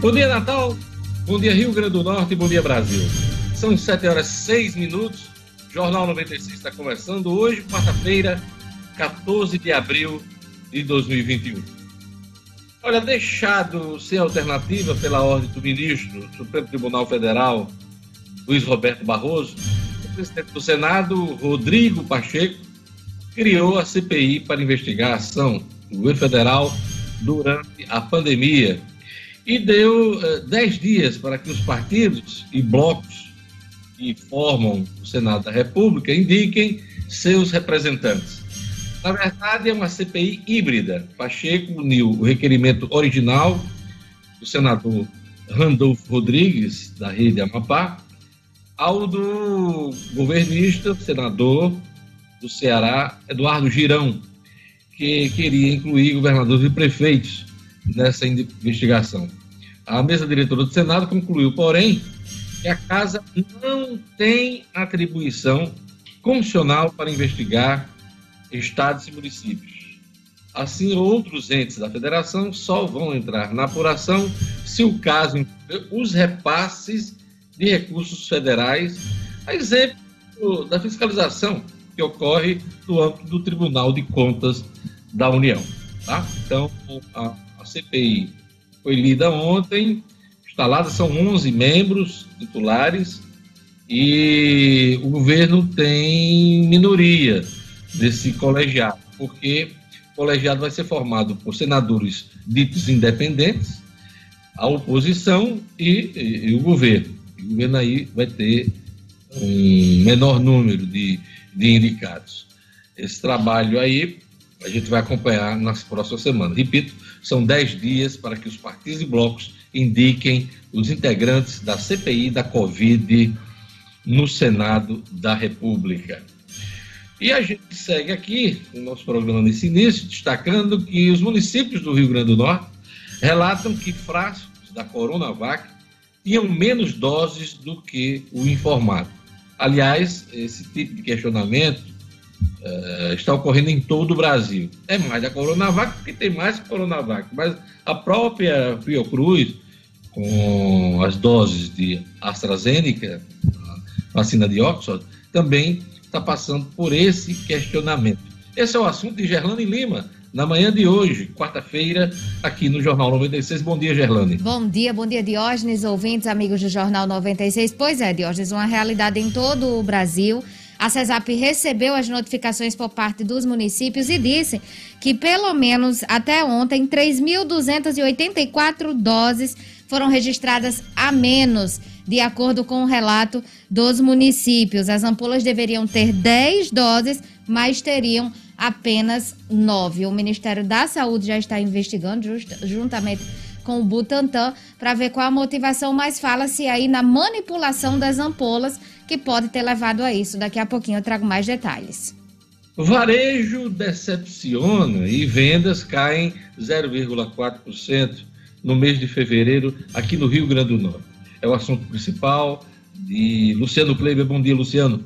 Bom dia, Natal. Bom dia, Rio Grande do Norte. Bom dia, Brasil. São 7 horas e 6 minutos. Jornal 96 está começando hoje, quarta-feira, 14 de abril de 2021. Olha, deixado sem alternativa pela ordem do ministro do Supremo Tribunal Federal, Luiz Roberto Barroso, o presidente do Senado, Rodrigo Pacheco, criou a CPI para investigar a ação do governo federal durante a pandemia e deu uh, dez dias para que os partidos e blocos que formam o Senado da República indiquem seus representantes. Na verdade, é uma CPI híbrida. Pacheco uniu o requerimento original do senador Randolfo Rodrigues, da Rede Amapá, ao do governista, senador do Ceará, Eduardo Girão, que queria incluir governadores e prefeitos nessa investigação. A mesa diretora do Senado concluiu, porém, que a Casa não tem atribuição constitucional para investigar estados e municípios. Assim, outros entes da federação só vão entrar na apuração se o caso incluir os repasses de recursos federais, a exemplo da fiscalização que ocorre no âmbito do Tribunal de Contas da União. Tá? Então, a, a CPI foi lida ontem, instaladas são 11 membros titulares e o governo tem minoria desse colegiado, porque o colegiado vai ser formado por senadores ditos independentes, a oposição e, e, e o governo. O governo aí vai ter um menor número de, de indicados. Esse trabalho aí a gente vai acompanhar nas próximas semanas. Repito, são dez dias para que os partidos e blocos indiquem os integrantes da CPI da Covid no Senado da República. E a gente segue aqui no nosso programa nesse início, destacando que os municípios do Rio Grande do Norte relatam que frascos da Coronavac tinham menos doses do que o informado. Aliás, esse tipo de questionamento uh, está ocorrendo em todo o Brasil. É mais a Coronavac, porque tem mais Coronavac, mas a própria Fiocruz, com as doses de AstraZeneca, vacina de Oxford, também está passando por esse questionamento. Esse é o assunto de Gerlane Lima, na manhã de hoje, quarta-feira, aqui no Jornal 96. Bom dia, Gerlane. Bom dia, bom dia, Diógenes, ouvintes, amigos do Jornal 96. Pois é, Diógenes, uma realidade em todo o Brasil. A CESAP recebeu as notificações por parte dos municípios e disse que, pelo menos até ontem, 3.284 doses foram registradas a menos de acordo com o relato dos municípios. As ampolas deveriam ter 10 doses, mas teriam apenas 9. O Ministério da Saúde já está investigando, just, juntamente com o Butantan, para ver qual a motivação, mas fala-se aí na manipulação das ampolas que pode ter levado a isso. Daqui a pouquinho eu trago mais detalhes. Varejo decepciona e vendas caem 0,4% no mês de fevereiro aqui no Rio Grande do Norte é o assunto principal. De Luciano Kleiber, bom dia, Luciano.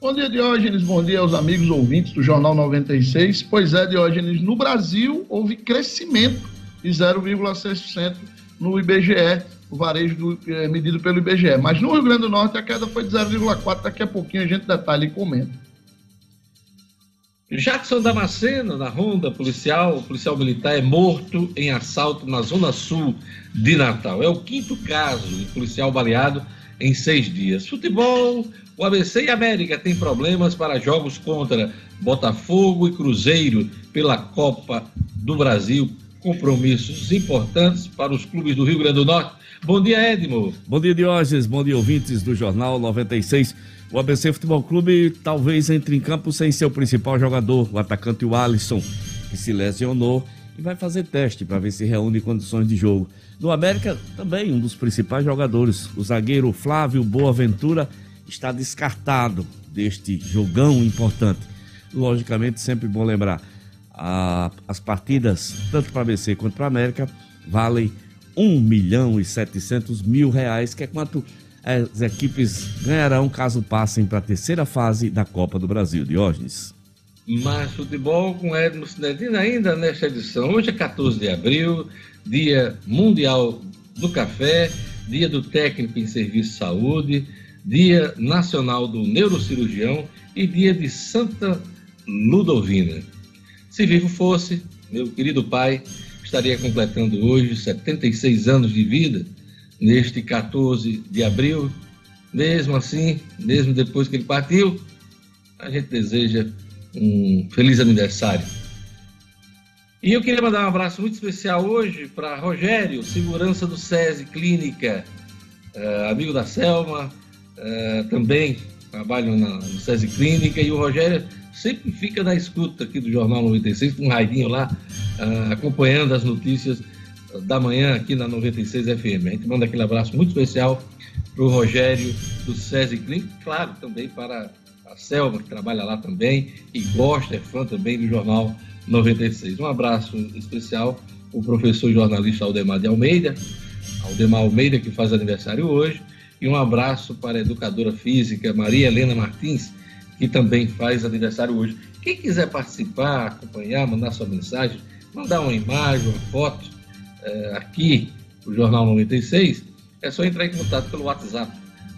Bom dia, Diógenes. Bom dia aos amigos ouvintes do Jornal 96. Pois é, Diógenes, no Brasil houve crescimento de 0,6% no IBGE, o varejo do, é, medido pelo IBGE. Mas no Rio Grande do Norte a queda foi de 0,4%. Daqui a pouquinho a gente detalha e comenta. Jackson Damasceno, na ronda policial, policial militar é morto em assalto na zona sul de Natal. É o quinto caso de policial baleado em seis dias. Futebol, o ABC e América têm problemas para jogos contra Botafogo e Cruzeiro pela Copa do Brasil. Compromissos importantes para os clubes do Rio Grande do Norte. Bom dia, Edmo. Bom dia, Diógenes. Bom dia, ouvintes do Jornal 96. O ABC Futebol Clube talvez entre em campo sem seu principal jogador, o atacante Alisson, que se lesionou e vai fazer teste para ver se reúne condições de jogo. No América, também um dos principais jogadores, o zagueiro Flávio Boaventura, está descartado deste jogão importante. Logicamente, sempre bom lembrar, a, as partidas, tanto para ABC quanto para América, valem 1 milhão e 700 mil reais, que é quanto as equipes ganharão caso passem para a terceira fase da Copa do Brasil. Diógenes. Mais futebol com Edmo Cinedino ainda nesta edição. Hoje é 14 de abril, Dia Mundial do Café, Dia do Técnico em Serviço de Saúde, Dia Nacional do Neurocirurgião e Dia de Santa Ludovina. Se vivo fosse, meu querido pai estaria completando hoje 76 anos de vida, neste 14 de abril. Mesmo assim, mesmo depois que ele partiu, a gente deseja um feliz aniversário. E eu queria mandar um abraço muito especial hoje para Rogério, segurança do SESI Clínica, uh, amigo da Selma, uh, também trabalho na, no SESI Clínica, e o Rogério sempre fica na escuta aqui do Jornal 96, com um raidinho lá, uh, acompanhando as notícias da manhã aqui na 96 FM. A gente manda aquele abraço muito especial para o Rogério do SESI Clínica, claro, também para a Selma, que trabalha lá também e gosta, é fã também do Jornal 96. Um abraço especial o professor jornalista Aldemar de Almeida, Aldemar Almeida, que faz aniversário hoje, e um abraço para a educadora física Maria Helena Martins, que também faz aniversário hoje. Quem quiser participar, acompanhar, mandar sua mensagem, mandar uma imagem, uma foto é, aqui no Jornal 96, é só entrar em contato pelo WhatsApp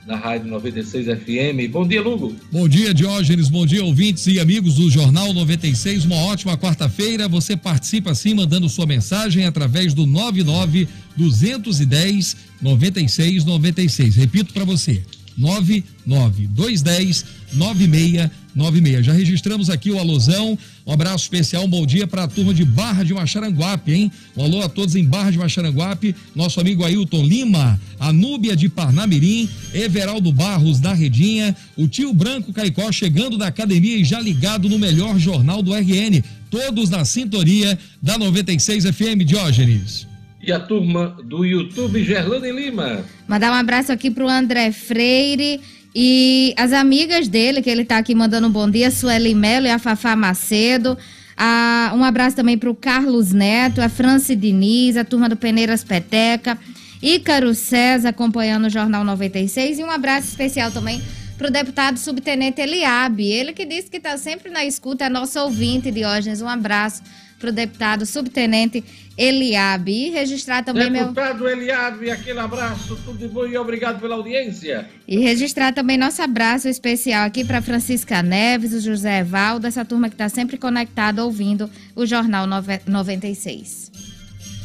da Rádio 96 FM. Bom dia, Lugo. Bom dia, Diógenes. Bom dia, ouvintes e amigos do Jornal 96. Uma ótima quarta-feira. Você participa assim, mandando sua mensagem através do 99 210 9696. Repito para você. 99210 9696. Já registramos aqui o alusão. Um abraço especial, um bom dia para a turma de Barra de Macharanguape, hein? Um alô a todos em Barra de Macharanguape. Nosso amigo Ailton Lima, a Núbia de Parnamirim, Everaldo Barros da Redinha, o tio Branco Caicó chegando da academia e já ligado no melhor jornal do RN. Todos na sintonia da 96 FM Diógenes e a turma do YouTube Gerlane Lima. Mandar um abraço aqui para o André Freire e as amigas dele, que ele está aqui mandando um bom dia, Sueli Melo e a Fafá Macedo. Ah, um abraço também para o Carlos Neto, a Franci Diniz, a turma do Peneiras Peteca, Ícaro César acompanhando o Jornal 96 e um abraço especial também para o deputado subtenente Eliabe, ele que disse que está sempre na escuta, é nosso ouvinte, Diógenes. Um abraço para o deputado subtenente Eliabe. E registrar também deputado meu. Eliabe, aquele abraço, tudo de bom e obrigado pela audiência. E registrar também nosso abraço especial aqui para Francisca Neves, o José Evaldo, essa turma que está sempre conectada ouvindo o Jornal 96.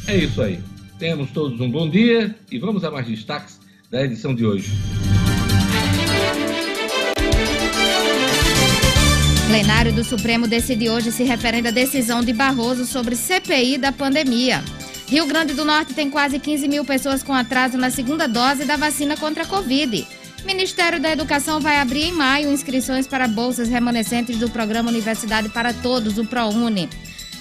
É isso aí. Temos todos um bom dia e vamos a mais destaques da edição de hoje. Plenário do Supremo decide hoje se referendo à decisão de Barroso sobre CPI da pandemia. Rio Grande do Norte tem quase 15 mil pessoas com atraso na segunda dose da vacina contra a Covid. Ministério da Educação vai abrir em maio inscrições para bolsas remanescentes do programa Universidade para Todos, o ProUni.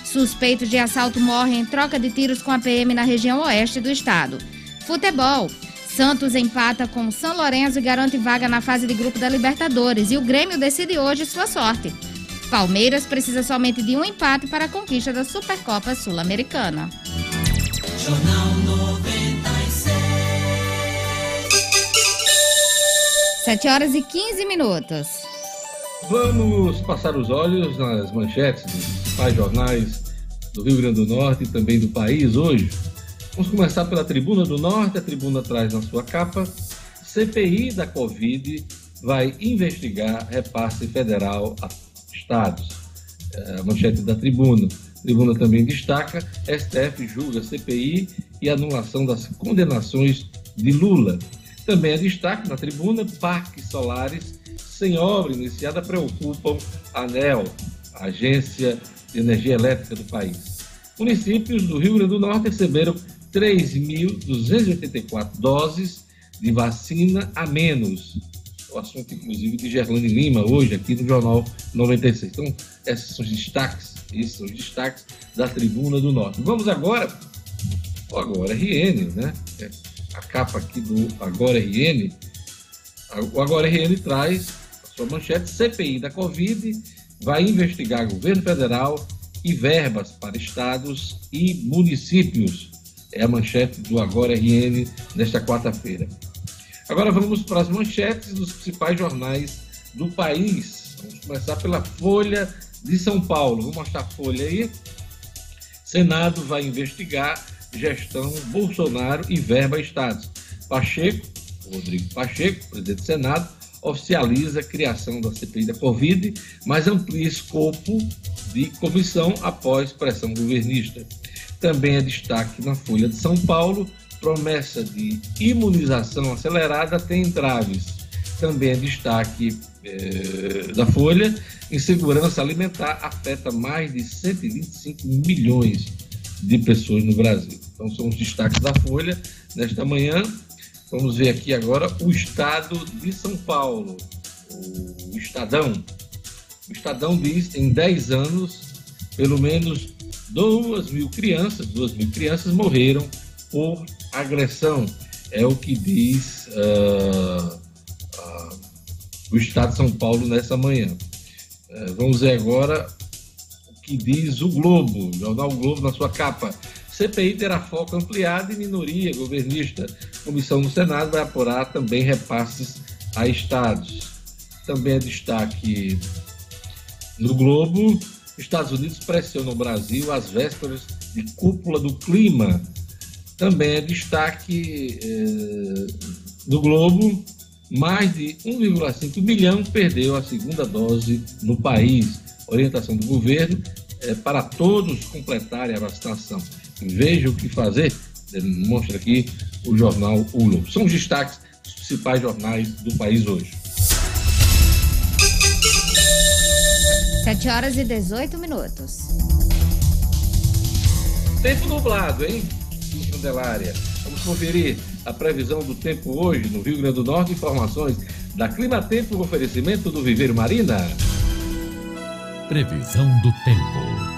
Suspeitos de assalto morrem em troca de tiros com a PM na região oeste do estado. Futebol. Santos empata com São Lourenço e garante vaga na fase de grupo da Libertadores. E o Grêmio decide hoje sua sorte. Palmeiras precisa somente de um empate para a conquista da Supercopa Sul-Americana. Jornal 96. 7 horas e 15 minutos. Vamos passar os olhos nas manchetes dos principais jornais do Rio Grande do Norte e também do país hoje. Vamos começar pela Tribuna do Norte. A Tribuna traz na sua capa: CPI da Covid vai investigar repasse federal a estados. É, a manchete da Tribuna. A Tribuna também destaca: STF julga CPI e anulação das condenações de Lula. Também é destaque na Tribuna: parques solares sem obra iniciada preocupam a ANEL, a Agência de Energia Elétrica do país. Municípios do Rio Grande do Norte receberam 3.284 doses de vacina a menos. O assunto, inclusive, de Gerlane Lima, hoje, aqui no Jornal 96. Então, esses são os destaques, esses são os destaques da Tribuna do Norte. Vamos agora o Agora RN, né? É a capa aqui do Agora RN. O Agora RN traz a sua manchete: CPI da Covid vai investigar governo federal e verbas para estados e municípios é a manchete do Agora RN desta quarta-feira. Agora vamos para as manchetes dos principais jornais do país. Vamos começar pela Folha de São Paulo. Vou mostrar a Folha aí. Senado vai investigar gestão Bolsonaro e verba estados. Pacheco, Rodrigo Pacheco, presidente do Senado, oficializa a criação da CPI da Covid, mas amplia escopo de comissão após pressão governista. Também é destaque na Folha de São Paulo, promessa de imunização acelerada tem entraves. Também é destaque eh, da Folha, insegurança alimentar afeta mais de 125 milhões de pessoas no Brasil. Então são os destaques da Folha nesta manhã. Vamos ver aqui agora o estado de São Paulo, o Estadão. O Estadão diz em 10 anos, pelo menos 2 mil crianças, 2 mil crianças morreram por agressão. É o que diz uh, uh, o Estado de São Paulo nessa manhã. Uh, vamos ver agora o que diz o Globo, o jornal Globo na sua capa. CPI terá foco ampliado em minoria governista. Comissão do Senado vai apurar também repasses a estados. Também é destaque no Globo: Estados Unidos pressionam o Brasil às vésperas de cúpula do clima. Também é destaque eh, no Globo: mais de 1,5 milhão perdeu a segunda dose no país. Orientação do governo é para todos completarem a vacinação. Veja o que fazer, mostra aqui o jornal ULO. São os destaques dos principais jornais do país hoje. 7 horas e 18 minutos. Tempo nublado, hein? Em Candelária. Vamos conferir a previsão do tempo hoje no Rio Grande do Norte. Informações da Clima Tempo, oferecimento do Viveiro Marina. Previsão do tempo.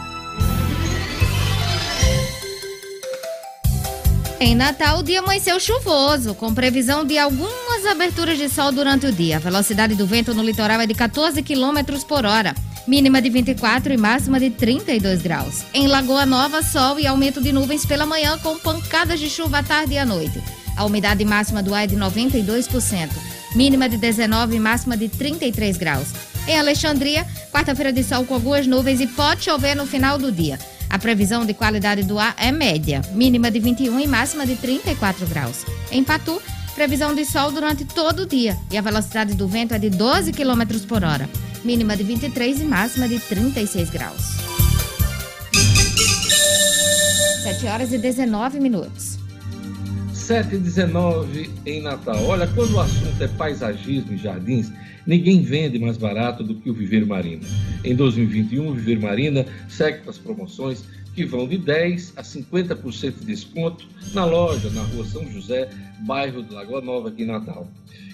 Em Natal, o dia amanheceu chuvoso, com previsão de algumas aberturas de sol durante o dia. A velocidade do vento no litoral é de 14 km por hora, mínima de 24 e máxima de 32 graus. Em Lagoa Nova, sol e aumento de nuvens pela manhã, com pancadas de chuva à tarde e à noite. A umidade máxima do ar é de 92%, mínima de 19 e máxima de 33 graus. Em Alexandria, quarta-feira de sol com algumas nuvens e pode chover no final do dia. A previsão de qualidade do ar é média, mínima de 21 e máxima de 34 graus. Em Patu, previsão de sol durante todo o dia e a velocidade do vento é de 12 km por hora, mínima de 23 e máxima de 36 graus. 7 horas e 19 minutos. 7 e 19 em Natal. Olha, quando o assunto é paisagismo e jardins, ninguém vende mais barato do que o Viveiro Marina. Em 2021, o Viveiro Marina segue com as promoções que vão de 10% a 50% de desconto na loja, na rua São José, bairro de Lagoa Nova, aqui em Natal.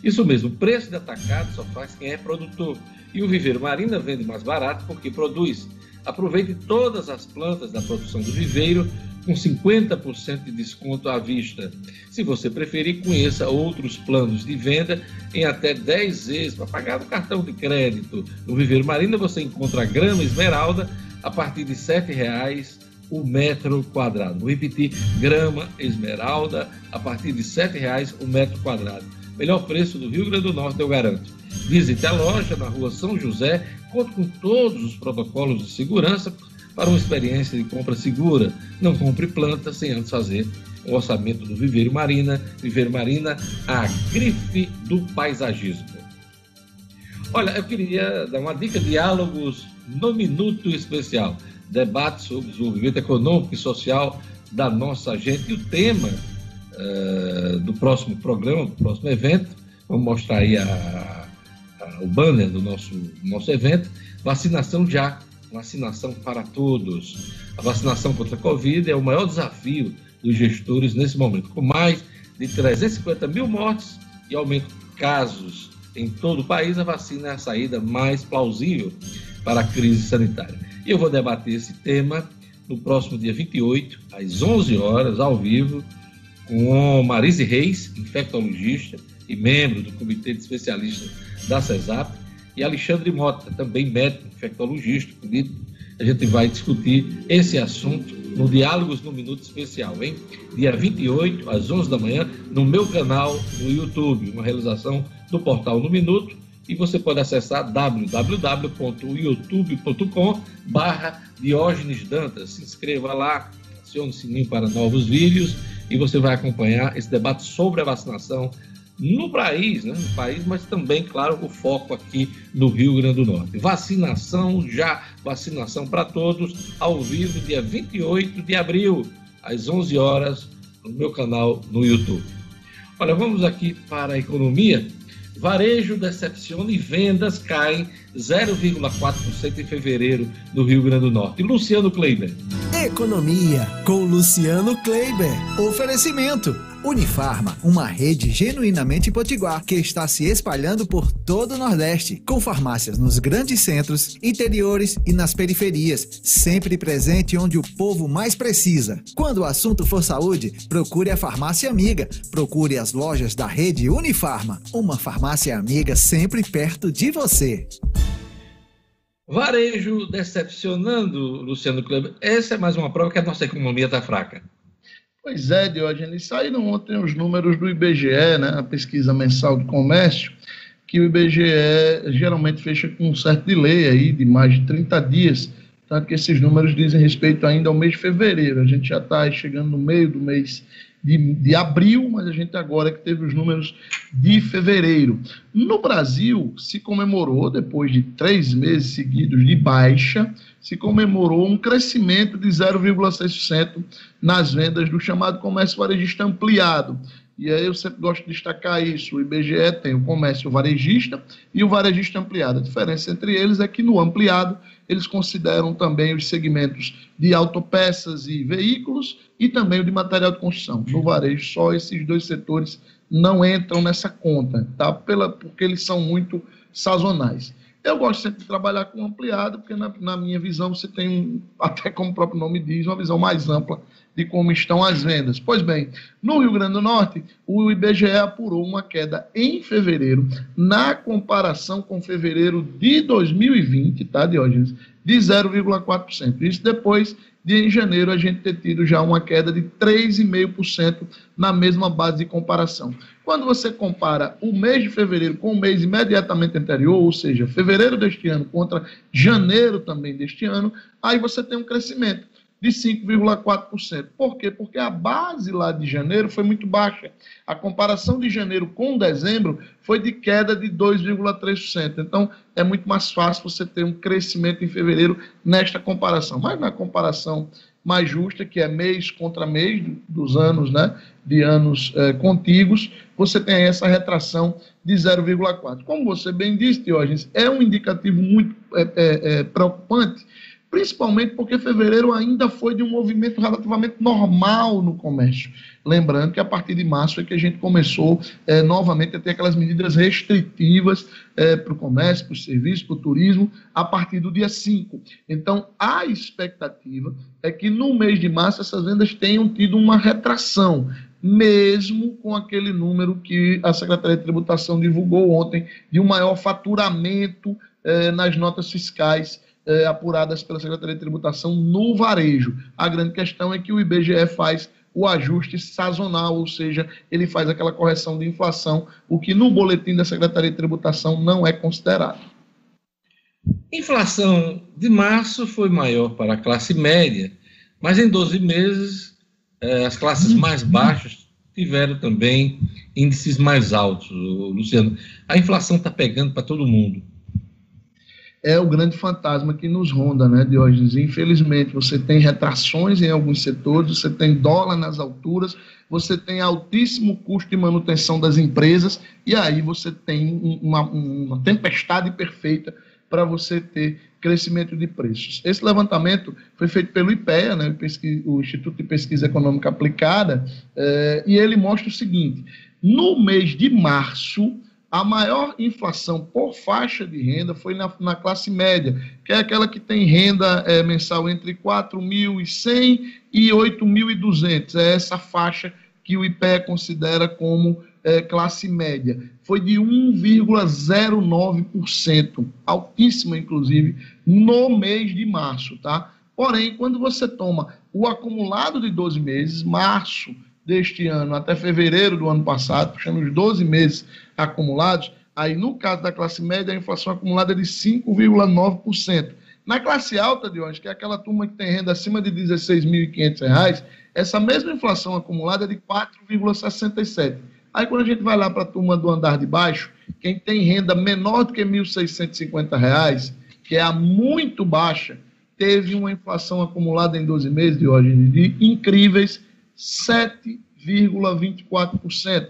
Isso mesmo, o preço de atacado só faz quem é produtor. E o Viveiro Marina vende mais barato porque produz. Aproveite todas as plantas da produção do viveiro com 50% de desconto à vista. Se você preferir, conheça outros planos de venda em até 10 vezes para pagar no cartão de crédito. No Viveiro Marina você encontra grama esmeralda a partir de R$ 7,00 o metro quadrado. Vou repetir, grama esmeralda a partir de R$ 7,00 o metro quadrado. Melhor preço do Rio Grande do Norte, eu garanto. Visite a loja na rua São José, conte com todos os protocolos de segurança para uma experiência de compra segura. Não compre plantas sem antes fazer o orçamento do Viveiro Marina. Viveiro Marina, a grife do paisagismo. Olha, eu queria dar uma dica: diálogos no Minuto Especial. Debate sobre o desenvolvimento econômico e social da nossa gente. E o tema uh, do próximo programa, do próximo evento, vamos mostrar aí a, o banner do nosso, nosso evento: vacinação já vacinação para todos. A vacinação contra a Covid é o maior desafio dos gestores nesse momento, com mais de 350 mil mortes e aumento de casos em todo o país, a vacina é a saída mais plausível para a crise sanitária. E eu vou debater esse tema no próximo dia 28, às 11 horas, ao vivo, com Marise Reis, infectologista e membro do Comitê de Especialistas da CESAP, e Alexandre Mota, também médico, infectologista. A gente vai discutir esse assunto no Diálogos no Minuto Especial, hein? Dia 28, às 11 da manhã, no meu canal no YouTube, uma realização do portal No Minuto. E você pode acessar www.youtube.com barra Diógenes Dantas. Se inscreva lá, acione o sininho para novos vídeos e você vai acompanhar esse debate sobre a vacinação no país, né? no país, mas também, claro, o foco aqui no Rio Grande do Norte. Vacinação já, vacinação para todos, ao vivo, dia 28 de abril, às 11 horas, no meu canal no YouTube. Olha, vamos aqui para a economia. Varejo decepciona e vendas caem 0,4% em fevereiro no Rio Grande do Norte. Luciano Kleiber. Economia com Luciano Kleiber. Oferecimento. Unifarma, uma rede genuinamente potiguar que está se espalhando por todo o Nordeste, com farmácias nos grandes centros, interiores e nas periferias, sempre presente onde o povo mais precisa. Quando o assunto for saúde, procure a farmácia amiga, procure as lojas da rede Unifarma, uma farmácia amiga sempre perto de você. Varejo decepcionando, Luciano Kleber. Essa é mais uma prova que a nossa economia está fraca. Pois é, Diógenes. Saíram ontem os números do IBGE, né, a pesquisa mensal do comércio, que o IBGE geralmente fecha com um certo delay aí de mais de 30 dias, tanto que esses números dizem respeito ainda ao mês de fevereiro. A gente já está chegando no meio do mês de, de abril, mas a gente agora que teve os números de fevereiro. No Brasil, se comemorou, depois de três meses seguidos de baixa, se comemorou um crescimento de 0,6% nas vendas do chamado comércio varejista ampliado. E aí eu sempre gosto de destacar isso. O IBGE tem o comércio varejista e o varejista ampliado. A diferença entre eles é que no ampliado eles consideram também os segmentos de autopeças e veículos e também o de material de construção. No varejo, só esses dois setores não entram nessa conta, tá? Pela, porque eles são muito sazonais. Eu gosto sempre de trabalhar com ampliado, porque na, na minha visão você tem, até como o próprio nome diz, uma visão mais ampla de como estão as vendas. Pois bem, no Rio Grande do Norte, o IBGE apurou uma queda em fevereiro, na comparação com fevereiro de 2020, tá, Diógenes? De 0,4%. Isso depois de, em janeiro, a gente ter tido já uma queda de 3,5% na mesma base de comparação. Quando você compara o mês de fevereiro com o mês imediatamente anterior, ou seja, fevereiro deste ano contra janeiro também deste ano, aí você tem um crescimento de 5,4%. Por quê? Porque a base lá de janeiro foi muito baixa. A comparação de janeiro com dezembro foi de queda de 2,3%. Então, é muito mais fácil você ter um crescimento em fevereiro nesta comparação. Mas na comparação mais justa, que é mês contra mês dos anos, né, de anos eh, contíguos, você tem essa retração de 0,4. Como você bem disse, Diógenes, é um indicativo muito é, é, preocupante, principalmente porque fevereiro ainda foi de um movimento relativamente normal no comércio. Lembrando que a partir de março é que a gente começou é, novamente a ter aquelas medidas restritivas é, para o comércio, para o serviço, para o turismo, a partir do dia 5. Então, a expectativa é que no mês de março essas vendas tenham tido uma retração mesmo com aquele número que a Secretaria de Tributação divulgou ontem, de um maior faturamento eh, nas notas fiscais é, apuradas pela Secretaria de Tributação no varejo. A grande questão é que o IBGE faz o ajuste sazonal, ou seja, ele faz aquela correção de inflação, o que no boletim da Secretaria de Tributação não é considerado. Inflação de março foi maior para a classe média, mas em 12 meses eh, as classes mais baixas tiveram também índices mais altos, Luciano. A inflação está pegando para todo mundo é o grande fantasma que nos ronda, né, Diógenes? Infelizmente, você tem retrações em alguns setores, você tem dólar nas alturas, você tem altíssimo custo de manutenção das empresas, e aí você tem uma, uma tempestade perfeita para você ter crescimento de preços. Esse levantamento foi feito pelo IPEA, né, o Instituto de Pesquisa Econômica Aplicada, eh, e ele mostra o seguinte: no mês de março, a maior inflação por faixa de renda foi na, na classe média, que é aquela que tem renda é, mensal entre 4.100 e 8.200. É essa faixa que o IPE considera como é, classe média. Foi de 1,09%, altíssima, inclusive, no mês de março, tá? Porém, quando você toma o acumulado de 12 meses, março deste ano até fevereiro do ano passado, puxando os 12 meses acumulados, aí no caso da classe média, a inflação acumulada é de 5,9%. Na classe alta, de hoje, que é aquela turma que tem renda acima de R$ 16.500, essa mesma inflação acumulada é de 4,67%. Aí quando a gente vai lá para a turma do andar de baixo, quem tem renda menor do que R$ 1.650, que é a muito baixa, teve uma inflação acumulada em 12 meses de hoje de incríveis 7,24%.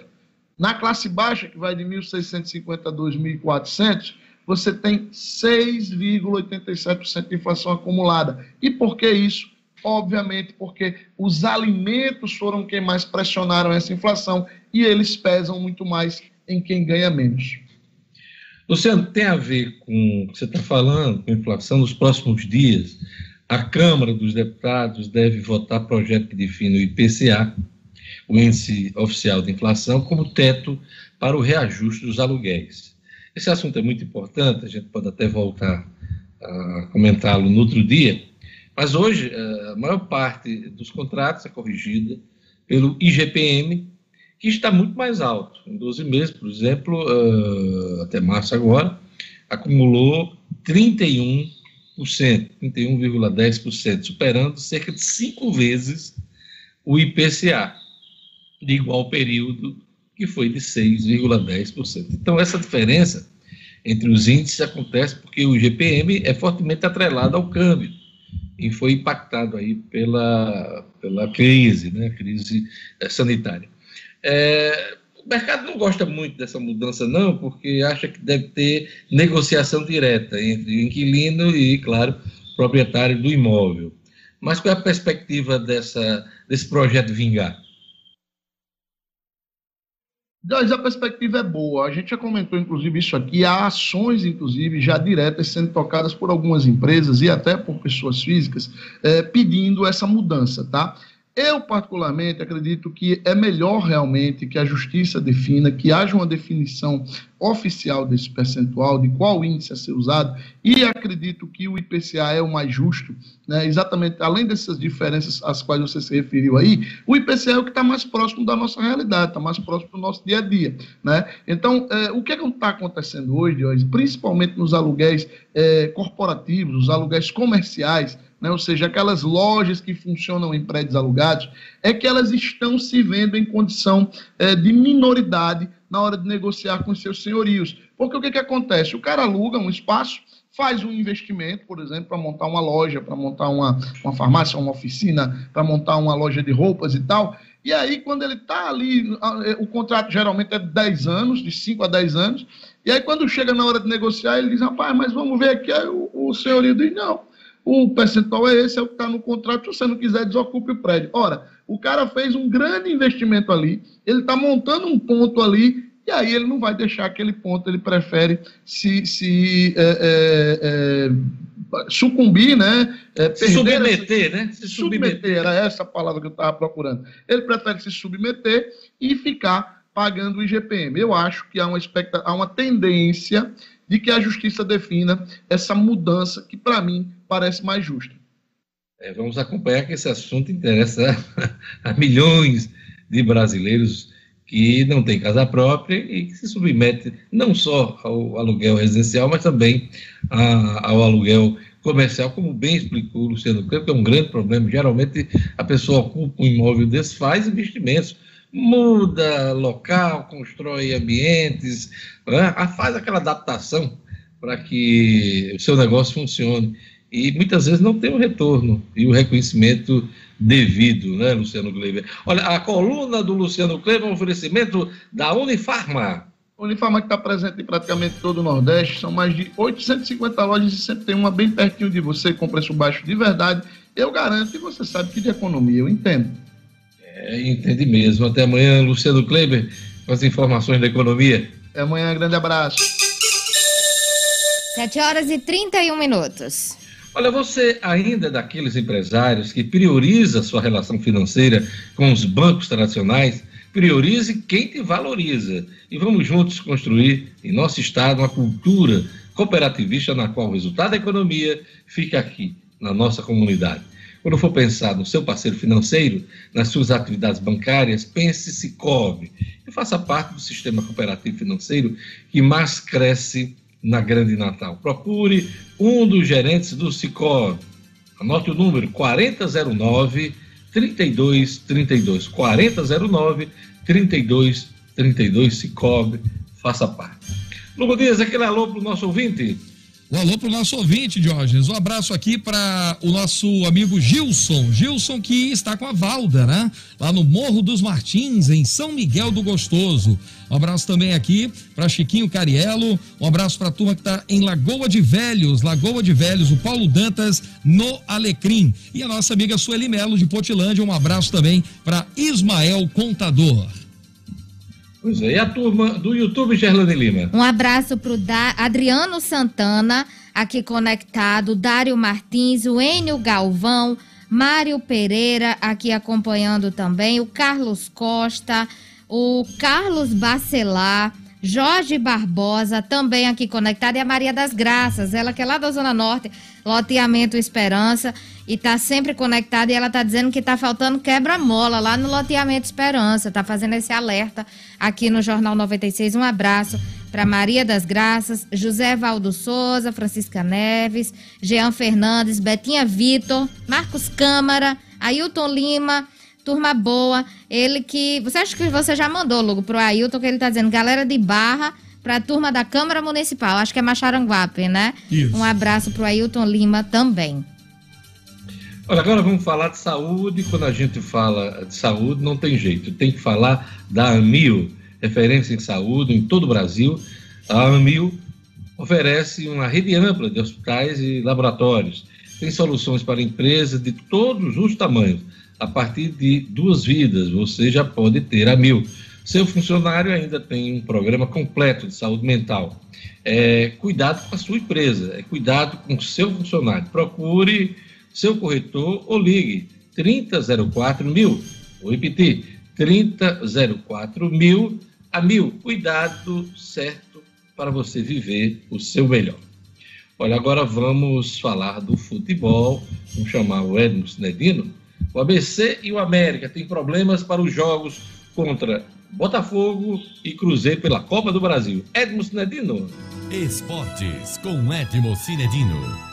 Na classe baixa, que vai de 1.650 a 2.400, você tem 6,87% de inflação acumulada. E por que isso? Obviamente, porque os alimentos foram quem mais pressionaram essa inflação e eles pesam muito mais em quem ganha menos. Luciano, tem a ver com o que você está falando, com a inflação nos próximos dias. A Câmara dos Deputados deve votar projeto que define o IPCA, o índice oficial de inflação, como teto para o reajuste dos aluguéis. Esse assunto é muito importante, a gente pode até voltar a comentá-lo no outro dia, mas hoje a maior parte dos contratos é corrigida pelo IGPM, que está muito mais alto. Em 12 meses, por exemplo, uh, até março agora, acumulou 31%, 31,10%, superando cerca de cinco vezes o IPCA, de igual período, que foi de 6,10%. Então, essa diferença entre os índices acontece porque o IGPM é fortemente atrelado ao câmbio e foi impactado aí pela, pela crise, né, crise eh, sanitária. É, o mercado não gosta muito dessa mudança, não, porque acha que deve ter negociação direta entre o inquilino e, claro, proprietário do imóvel. Mas qual é a perspectiva dessa, desse projeto vingar? A perspectiva é boa. A gente já comentou, inclusive, isso aqui. Há ações, inclusive, já diretas sendo tocadas por algumas empresas e até por pessoas físicas é, pedindo essa mudança, tá? Eu, particularmente, acredito que é melhor realmente que a justiça defina, que haja uma definição oficial desse percentual, de qual índice a ser usado, e acredito que o IPCA é o mais justo, né? exatamente, além dessas diferenças às quais você se referiu aí, o IPCA é o que está mais próximo da nossa realidade, está mais próximo do nosso dia a dia. Né? Então, é, o que é está acontecendo hoje, principalmente nos aluguéis é, corporativos, os aluguéis comerciais, né, ou seja, aquelas lojas que funcionam em prédios alugados, é que elas estão se vendo em condição é, de minoridade na hora de negociar com seus senhorios. Porque o que, que acontece? O cara aluga um espaço, faz um investimento, por exemplo, para montar uma loja, para montar uma, uma farmácia, uma oficina, para montar uma loja de roupas e tal. E aí, quando ele está ali, é, o contrato geralmente é de 10 anos, de 5 a 10 anos, e aí quando chega na hora de negociar, ele diz, rapaz, mas vamos ver aqui, aí o, o senhorio diz, não, o percentual é esse, é o que está no contrato, se você não quiser, desocupe o prédio. Ora, o cara fez um grande investimento ali, ele está montando um ponto ali, e aí ele não vai deixar aquele ponto, ele prefere se, se é, é, é, sucumbir, né? É, se submeter, essa, né? Se submeter, submeter, era essa a palavra que eu estava procurando. Ele prefere se submeter e ficar pagando o IGPM. Eu acho que há uma, há uma tendência de que a justiça defina essa mudança que, para mim, parece mais justa. É, vamos acompanhar que esse assunto interessa a milhões de brasileiros que não têm casa própria e que se submetem não só ao aluguel residencial, mas também a, ao aluguel comercial, como bem explicou o Luciano que é um grande problema. Geralmente a pessoa ocupa um imóvel desse, faz investimentos, muda local, constrói ambientes, né? faz aquela adaptação para que o seu negócio funcione. E muitas vezes não tem o retorno e o reconhecimento devido, né, Luciano Kleiber? Olha, a coluna do Luciano Kleiber é um oferecimento da Unifarma. Unifarma que está presente em praticamente todo o Nordeste, são mais de 850 lojas e sempre tem uma bem pertinho de você, com preço baixo de verdade. Eu garanto e você sabe que de economia eu entendo. É, entende mesmo. Até amanhã, Luciano Kleiber, com as informações da economia. Até amanhã, grande abraço. 7 horas e 31 minutos. Olha, você ainda é daqueles empresários que prioriza sua relação financeira com os bancos tradicionais? Priorize quem te valoriza. E vamos juntos construir em nosso estado uma cultura cooperativista na qual o resultado da economia fica aqui, na nossa comunidade. Quando for pensar no seu parceiro financeiro, nas suas atividades bancárias, pense Cicobi e faça parte do sistema cooperativo financeiro que mais cresce na Grande Natal. Procure um dos gerentes do Cicobi. Anote o número 4009 3232 4009 3232 Cicobi. Faça parte. Lugo Dias, aquele alô para o nosso ouvinte. Um alô para o nosso ouvinte, Diógenes. Um abraço aqui para o nosso amigo Gilson. Gilson que está com a Valda, né? Lá no Morro dos Martins, em São Miguel do Gostoso. Um abraço também aqui para Chiquinho Cariello. Um abraço para a turma que está em Lagoa de Velhos, Lagoa de Velhos, o Paulo Dantas no Alecrim. E a nossa amiga Sueli Melo de Potilândia. Um abraço também para Ismael Contador. Pois é, e a turma do YouTube, Gerlane Lima? Um abraço para o Adriano Santana, aqui conectado, Dário Martins, o Enio Galvão, Mário Pereira, aqui acompanhando também, o Carlos Costa, o Carlos Bacelar, Jorge Barbosa, também aqui conectado, e a Maria das Graças, ela que é lá da Zona Norte, loteamento Esperança, e está sempre conectada, e ela está dizendo que está faltando quebra-mola lá no loteamento Esperança, está fazendo esse alerta aqui no Jornal 96. Um abraço para Maria das Graças, José Valdo Souza, Francisca Neves, Jean Fernandes, Betinha Vitor, Marcos Câmara, Ailton Lima, turma boa. Ele que. Você acha que você já mandou, logo, pro Ailton, que ele tá dizendo, galera de barra para a turma da Câmara Municipal, acho que é Macharanguape, né? Isso. Um abraço para o Ailton Lima também. Olha, agora vamos falar de saúde. Quando a gente fala de saúde, não tem jeito, tem que falar da AMIL, referência em saúde em todo o Brasil. A AMIL oferece uma rede ampla de hospitais e laboratórios. Tem soluções para empresas de todos os tamanhos. A partir de duas vidas, você já pode ter a AMIL seu funcionário ainda tem um programa completo de saúde mental. É, cuidado com a sua empresa, é cuidado com o seu funcionário. Procure seu corretor ou ligue 3004 mil. Vou repetir, 3004 mil a mil. Cuidado certo para você viver o seu melhor. Olha, agora vamos falar do futebol. Vamos chamar o Edmo Sinedino. O ABC e o América têm problemas para os jogos contra Botafogo e Cruzeiro pela Copa do Brasil. Edmo Cinedino. Esportes com Edmo Cinedino.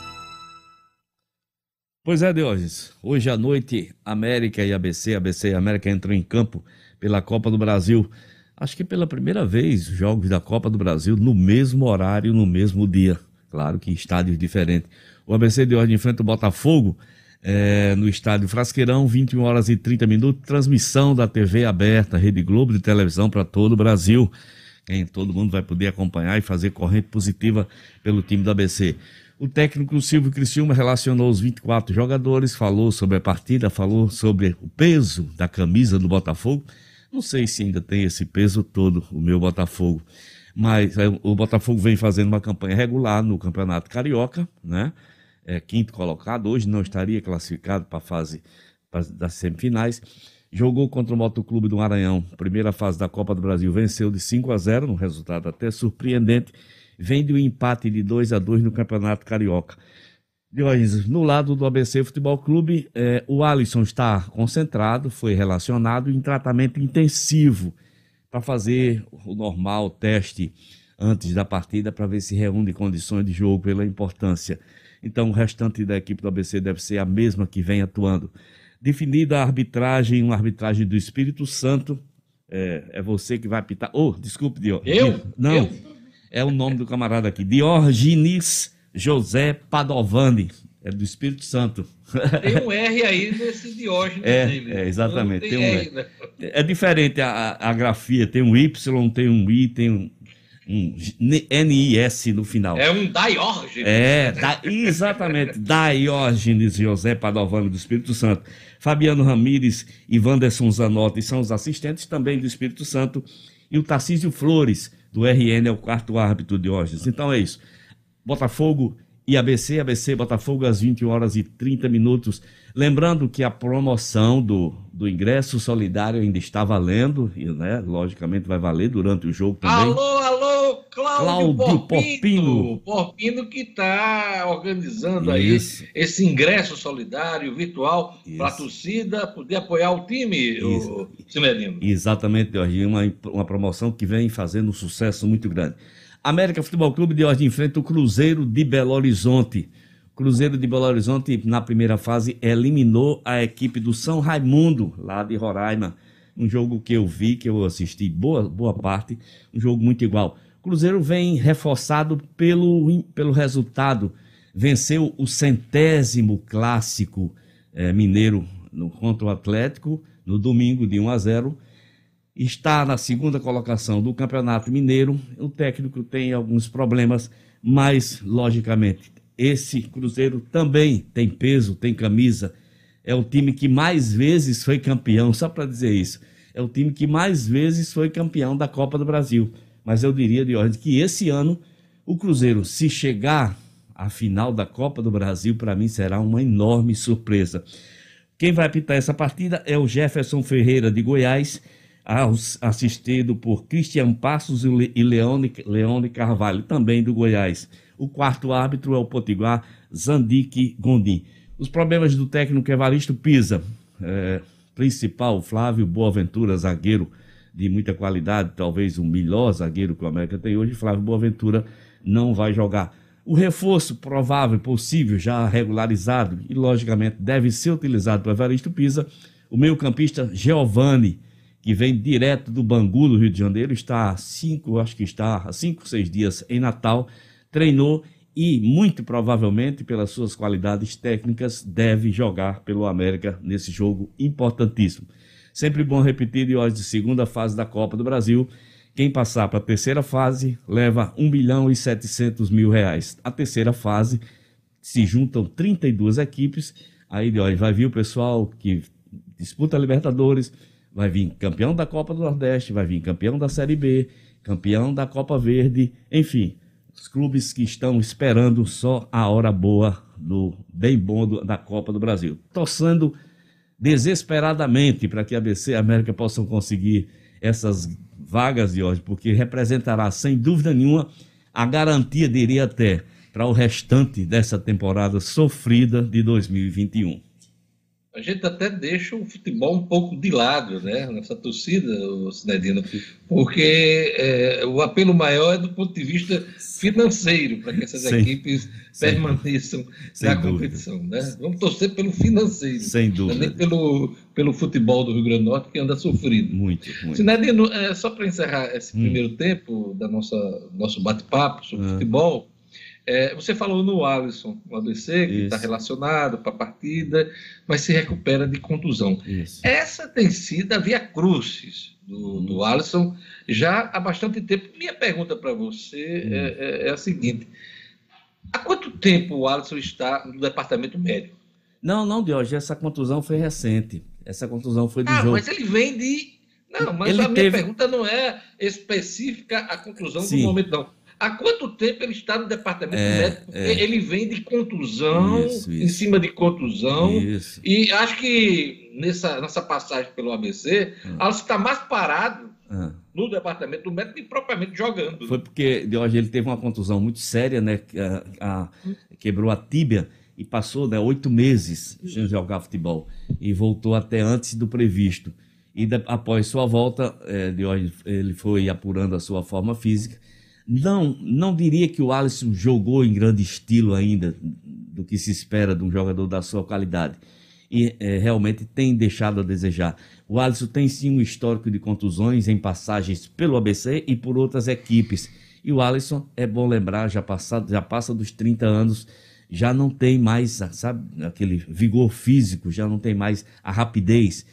Pois é, Diógenes. Hoje à noite, América e ABC, ABC e América entram em campo pela Copa do Brasil. Acho que pela primeira vez, jogos da Copa do Brasil no mesmo horário, no mesmo dia. Claro que em estádios diferentes. O ABC de hoje enfrenta o Botafogo é, no estádio Frasqueirão, 21 horas e 30 minutos, transmissão da TV aberta, Rede Globo de televisão para todo o Brasil. Quem todo mundo vai poder acompanhar e fazer corrente positiva pelo time do ABC. O técnico Silvio Criciúma relacionou os 24 jogadores, falou sobre a partida, falou sobre o peso da camisa do Botafogo. Não sei se ainda tem esse peso todo, o meu Botafogo. Mas é, o Botafogo vem fazendo uma campanha regular no Campeonato Carioca, né? É, quinto colocado, hoje não estaria classificado para a fase das semifinais. Jogou contra o Motoclube do Maranhão, primeira fase da Copa do Brasil, venceu de 5 a 0, um resultado até surpreendente. Vem de um empate de 2 a 2 no Campeonato Carioca. no lado do ABC Futebol Clube, é, o Alisson está concentrado, foi relacionado em tratamento intensivo para fazer o normal teste antes da partida para ver se reúne condições de jogo pela importância então o restante da equipe do ABC deve ser a mesma que vem atuando. Definida a arbitragem, uma arbitragem do Espírito Santo, é, é você que vai apitar. Oh, desculpe, Dior. Eu? Não, Eu? é o nome do camarada aqui. Diorginis José Padovani. É do Espírito Santo. Tem um R aí nesse Diógenes é, dele. É, exatamente. Tem, tem um R, né? É diferente a, a, grafia. Tem um Y, tem um I, tem um, um NIS no final. É um Diógenes. É, da, exatamente, Diógenes José Padovani do Espírito Santo. Fabiano Ramires e Wanderson Zanotti são os assistentes também do Espírito Santo. E o Tarcísio Flores, do RN, é o quarto árbitro Diógenes. Então é isso. Botafogo e ABC, ABC Botafogo às 21 horas e 30 minutos. Lembrando que a promoção do, do ingresso solidário ainda está valendo, e né, logicamente vai valer durante o jogo também. Alô, alô, Cláudio, Cláudio Porpino. Porpino que está organizando Isso. aí esse ingresso solidário virtual para a torcida poder apoiar o time, o Cimerino. Exatamente, Jorginho, uma, uma promoção que vem fazendo um sucesso muito grande. América Futebol Clube de hoje enfrenta o Cruzeiro de Belo Horizonte. Cruzeiro de Belo Horizonte, na primeira fase, eliminou a equipe do São Raimundo, lá de Roraima. Um jogo que eu vi, que eu assisti boa, boa parte, um jogo muito igual. Cruzeiro vem reforçado pelo, pelo resultado. Venceu o centésimo clássico eh, mineiro no, contra o Atlético no domingo de 1 a 0. Está na segunda colocação do Campeonato Mineiro. O técnico tem alguns problemas, mas, logicamente, esse Cruzeiro também tem peso, tem camisa. É o time que mais vezes foi campeão, só para dizer isso. É o time que mais vezes foi campeão da Copa do Brasil mas eu diria de ordem que esse ano o Cruzeiro, se chegar à final da Copa do Brasil, para mim será uma enorme surpresa. Quem vai apitar essa partida é o Jefferson Ferreira de Goiás, assistido por Cristian Passos e Leone, Leone Carvalho, também do Goiás. O quarto árbitro é o Potiguar Zandique Gondim. Os problemas do técnico Evaristo Pisa, é, principal Flávio Boaventura, zagueiro de muita qualidade, talvez o melhor zagueiro que o América tem hoje, Flávio Boaventura não vai jogar. O reforço provável, possível, já regularizado e logicamente deve ser utilizado para Evaristo Pisa, o meio-campista Giovani, que vem direto do Bangu, do Rio de Janeiro, está há cinco, acho que está há cinco, seis dias em Natal, treinou e muito provavelmente, pelas suas qualidades técnicas, deve jogar pelo América nesse jogo importantíssimo. Sempre bom repetir de hoje de segunda fase da Copa do Brasil. Quem passar para a terceira fase leva 1 bilhão e 700 mil reais. A terceira fase se juntam 32 equipes. Aí de hoje vai vir o pessoal que disputa a Libertadores, vai vir campeão da Copa do Nordeste, vai vir campeão da Série B, campeão da Copa Verde, enfim, os clubes que estão esperando só a hora boa do bem bom do, da Copa do Brasil. Torçando desesperadamente para que a ABC e a América possam conseguir essas vagas de hoje, porque representará, sem dúvida nenhuma, a garantia, diria até, para o restante dessa temporada sofrida de 2021 a gente até deixa o futebol um pouco de lado, né? Nessa torcida, o Cinedino, porque é, o apelo maior é do ponto de vista financeiro, para que essas Sem, equipes permaneçam na dúvida. competição. Né? Vamos torcer pelo financeiro. Sem dúvida. Nem pelo, pelo futebol do Rio Grande do Norte, que anda sofrido. Muito, muito. Cinedino, é, só para encerrar esse hum. primeiro tempo da nossa nosso bate-papo sobre ah. futebol, é, você falou no Alisson, no ABC, que está relacionado para a partida, mas se recupera de contusão. Isso. Essa tem sido a via crucis do, do Alisson já há bastante tempo. Minha pergunta para você é, é, é, a seguinte: há quanto tempo o Alisson está no departamento médico? Não, não, hoje essa contusão foi recente. Essa contusão foi do ah, jogo. Mas ele vem de. Não, mas ele a minha teve... pergunta não é específica à conclusão Sim. do momento, não. Há quanto tempo ele está no departamento é, médico? É. Ele vem de contusão, isso, isso. em cima de contusão. Isso. E acho que nessa, nessa passagem pelo ABC, hum. Alisson está mais parado hum. no departamento do médico que propriamente jogando. Foi porque de hoje ele teve uma contusão muito séria, né? A, a, quebrou a tíbia e passou né, oito meses sem jogar futebol e voltou até antes do previsto. E de, após sua volta, é, de hoje ele foi apurando a sua forma física não, não diria que o Alisson jogou em grande estilo ainda, do que se espera de um jogador da sua qualidade. E é, realmente tem deixado a desejar. O Alisson tem sim um histórico de contusões em passagens pelo ABC e por outras equipes. E o Alisson, é bom lembrar, já, passado, já passa dos 30 anos, já não tem mais, sabe, aquele vigor físico, já não tem mais a rapidez.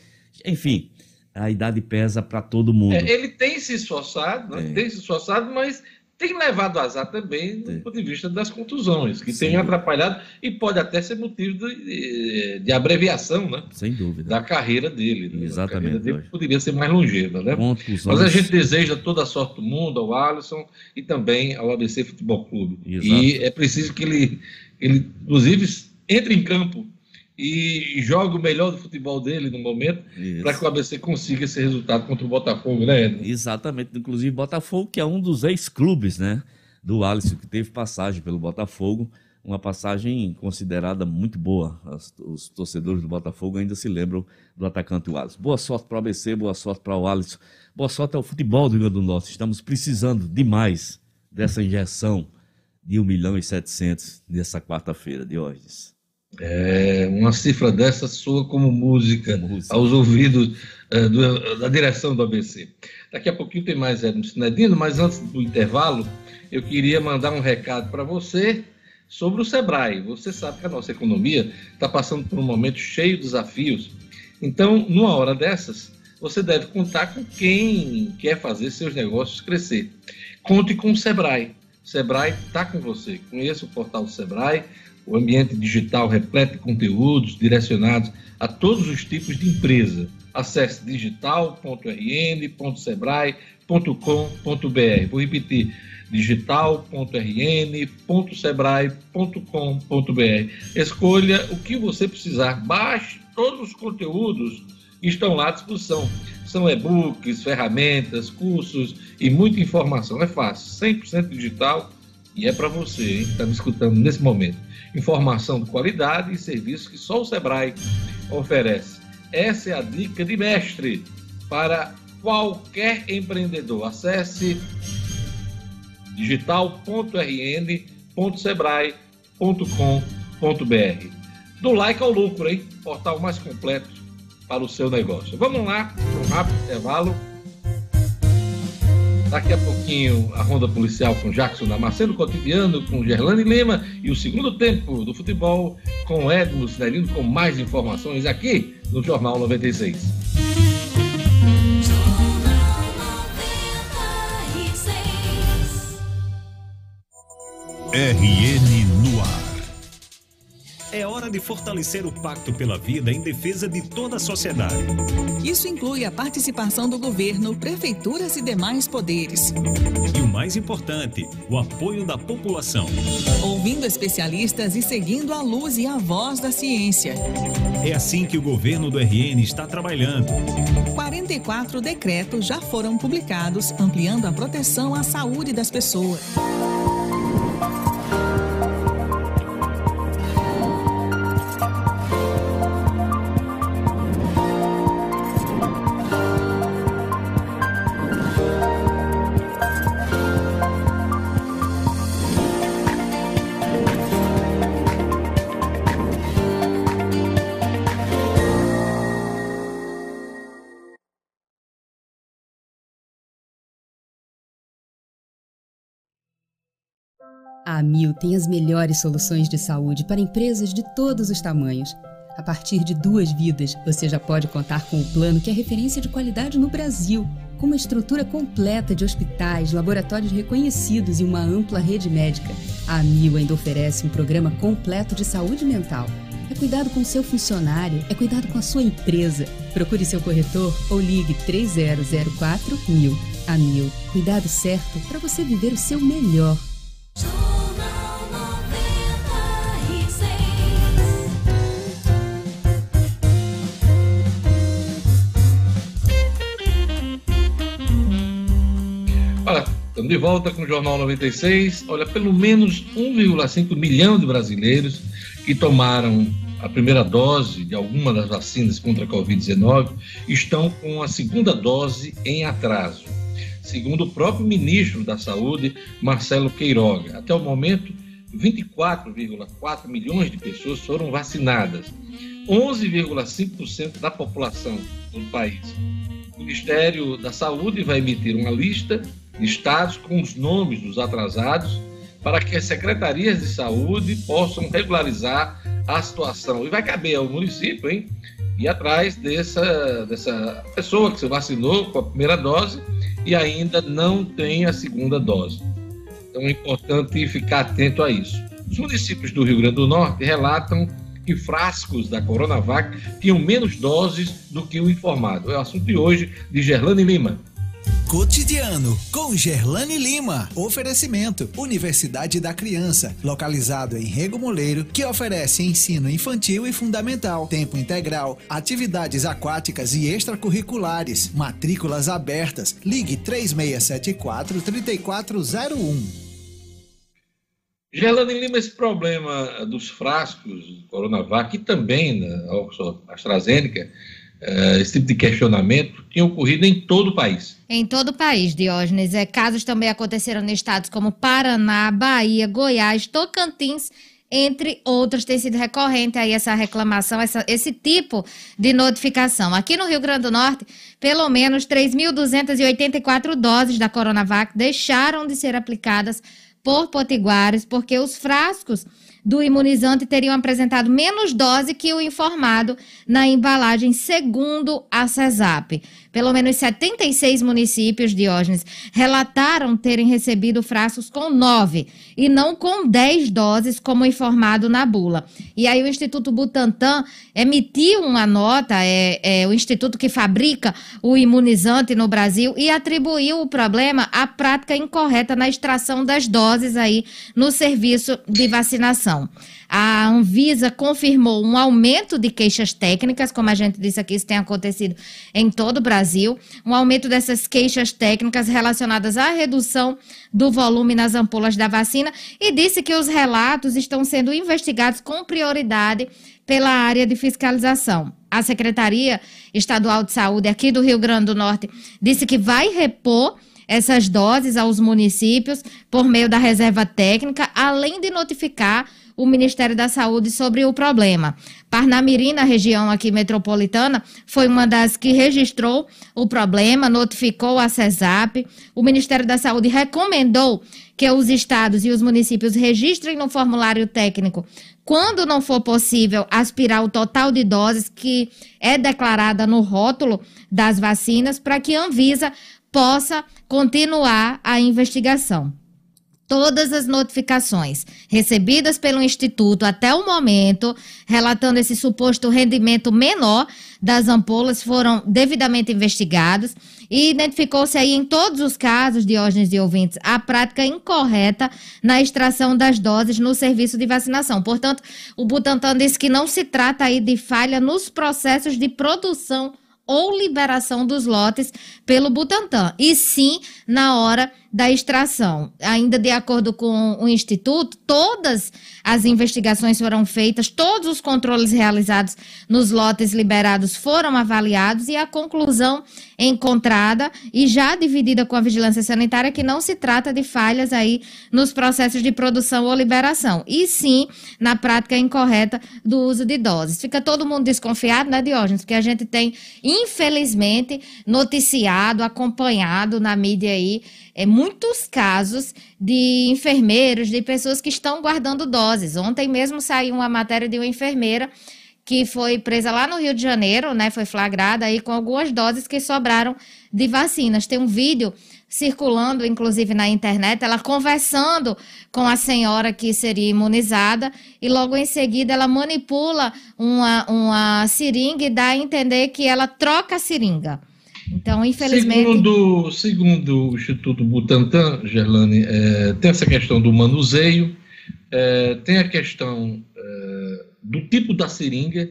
Enfim, a idade pesa para todo mundo. É, ele tem se esforçado, né? é. tem se esforçado, mas tem levado azar também do ponto de vista das contusões, que Sim. tem atrapalhado e pode até ser motivo de, de abreviação né? Sem dúvida. da carreira dele. Né? Exatamente. Dele poderia ser mais longeva. Né? Contusões. Mas a gente deseja toda a sorte do mundo ao Alisson e também ao ABC Futebol Clube. Exato. E é preciso que ele, ele, inclusive, entre em campo e joga o melhor do futebol dele no momento para que o ABC consiga esse resultado contra o Botafogo, né, Edson? Exatamente. Inclusive, Botafogo, que é um dos ex-clubes, né? Do Alisson, que teve passagem pelo Botafogo, uma passagem considerada muito boa. Os, torcedores do Botafogo ainda se lembram do atacante Alisson. Boa sorte para o ABC, boa sorte para o Alisson, boa sorte ao futebol do Rio Grande do Norte. Estamos precisando demais dessa injeção de 1 milhão e 700 nessa quarta-feira, Diógenes? É, uma cifra dessa soa como música, música. aos ouvidos é, do, da direção do ABC. Daqui a pouquinho tem mais Edmo Sinedino, mas antes do intervalo, eu queria mandar um recado para você sobre o Sebrae. Você sabe que a nossa economia está passando por um momento cheio de desafios. Então, numa hora dessas, você deve contar com quem quer fazer seus negócios crescer. Conte com o Sebrae. O Sebrae está com você. Conheça o portal do Sebrae, o ambiente digital repleto de conteúdos direcionados a todos os tipos de empresa. Acesse digital.rn.sebrae.com.br. Vou repetir digital.rn.sebrae.com.br. Escolha o que você precisar, baixe todos os conteúdos que estão lá à disposição. São e-books, ferramentas, cursos e muita informação. É fácil, 100% digital e é para você hein, que está me escutando nesse momento. Informação de qualidade e serviços que só o Sebrae oferece. Essa é a dica de mestre para qualquer empreendedor. Acesse digital.rn.sebrae.com.br. Do like ao lucro, hein? Portal mais completo para o seu negócio. Vamos lá, um rápido intervalo. Daqui a pouquinho, a ronda policial com Jackson Damasceno, cotidiano com Gerlane Lima e o segundo tempo do futebol com Edmo Cinelino com mais informações aqui no Jornal 96. RN. É hora de fortalecer o Pacto pela Vida em defesa de toda a sociedade. Isso inclui a participação do governo, prefeituras e demais poderes. E o mais importante, o apoio da população. Ouvindo especialistas e seguindo a luz e a voz da ciência. É assim que o governo do RN está trabalhando. 44 decretos já foram publicados, ampliando a proteção à saúde das pessoas. A Amil tem as melhores soluções de saúde para empresas de todos os tamanhos. A partir de duas vidas, você já pode contar com o plano que é referência de qualidade no Brasil, com uma estrutura completa de hospitais, laboratórios reconhecidos e uma ampla rede médica. A Amil ainda oferece um programa completo de saúde mental. É cuidado com seu funcionário, é cuidado com a sua empresa. Procure seu corretor ou ligue 3004 mil. A cuidado certo para você viver o seu melhor. Olha, estamos de volta com o Jornal 96. Olha, pelo menos 1,5 milhão de brasileiros que tomaram a primeira dose de alguma das vacinas contra a Covid-19 estão com a segunda dose em atraso. Segundo o próprio ministro da Saúde, Marcelo Queiroga, até o momento, 24,4 milhões de pessoas foram vacinadas, 11,5% da população do país. O Ministério da Saúde vai emitir uma lista de estados com os nomes dos atrasados para que as secretarias de saúde possam regularizar a situação. E vai caber ao município, hein? Ir atrás dessa, dessa pessoa que se vacinou com a primeira dose e ainda não tem a segunda dose. Então é importante ficar atento a isso. Os municípios do Rio Grande do Norte relatam que frascos da Coronavac tinham menos doses do que o informado. É o assunto de hoje de Gerlane Lima. Cotidiano com Gerlane Lima. Oferecimento: Universidade da Criança, localizado em Rego Moleiro, que oferece ensino infantil e fundamental, tempo integral, atividades aquáticas e extracurriculares, matrículas abertas. Ligue 3674 3401. Gerlane Lima, esse problema dos frascos Coronavac e também da AstraZeneca uh, esse tipo de questionamento tinha ocorrido em todo o país. Em todo o país, Diógenes. É, casos também aconteceram em estados como Paraná, Bahia, Goiás, Tocantins entre outros, tem sido recorrente aí essa reclamação, essa, esse tipo de notificação. Aqui no Rio Grande do Norte, pelo menos 3.284 doses da Coronavac deixaram de ser aplicadas por potiguares, porque os frascos do imunizante teriam apresentado menos dose que o informado na embalagem, segundo a CESAP. Pelo menos 76 municípios, Diógenes, relataram terem recebido frascos com 9 e não com 10 doses, como informado na bula. E aí o Instituto Butantan emitiu uma nota, é, é o instituto que fabrica o imunizante no Brasil, e atribuiu o problema à prática incorreta na extração das doses aí no serviço de vacinação. A Anvisa confirmou um aumento de queixas técnicas, como a gente disse aqui, isso tem acontecido em todo o Brasil, um aumento dessas queixas técnicas relacionadas à redução do volume nas ampolas da vacina e disse que os relatos estão sendo investigados com prioridade pela área de fiscalização. A Secretaria Estadual de Saúde aqui do Rio Grande do Norte disse que vai repor essas doses aos municípios por meio da reserva técnica, além de notificar o Ministério da Saúde sobre o problema. Parnamirim, na região aqui metropolitana, foi uma das que registrou o problema, notificou a CESAP. O Ministério da Saúde recomendou que os estados e os municípios registrem no formulário técnico, quando não for possível, aspirar o total de doses que é declarada no rótulo das vacinas, para que a Anvisa possa continuar a investigação. Todas as notificações recebidas pelo Instituto até o momento, relatando esse suposto rendimento menor das ampolas, foram devidamente investigados e identificou-se aí em todos os casos, Diógenes e ouvintes, a prática incorreta na extração das doses no serviço de vacinação. Portanto, o Butantan disse que não se trata aí de falha nos processos de produção ou liberação dos lotes pelo Butantan, e sim na hora da extração. Ainda de acordo com o Instituto, todas as investigações foram feitas, todos os controles realizados nos lotes liberados foram avaliados e a conclusão encontrada e já dividida com a vigilância sanitária que não se trata de falhas aí nos processos de produção ou liberação, e sim na prática incorreta do uso de doses. Fica todo mundo desconfiado, né, Diógenes? Porque a gente tem, infelizmente, noticiado, acompanhado na mídia aí é, muitos casos de enfermeiros, de pessoas que estão guardando doses. Ontem mesmo saiu uma matéria de uma enfermeira que foi presa lá no Rio de Janeiro, né? Foi flagrada aí com algumas doses que sobraram de vacinas. Tem um vídeo circulando, inclusive na internet, ela conversando com a senhora que seria imunizada e logo em seguida ela manipula uma, uma seringa e dá a entender que ela troca a seringa. Então, infelizmente. Segundo, segundo o Instituto Butantan, Gerlane, é, tem essa questão do manuseio, é, tem a questão é, do tipo da seringa,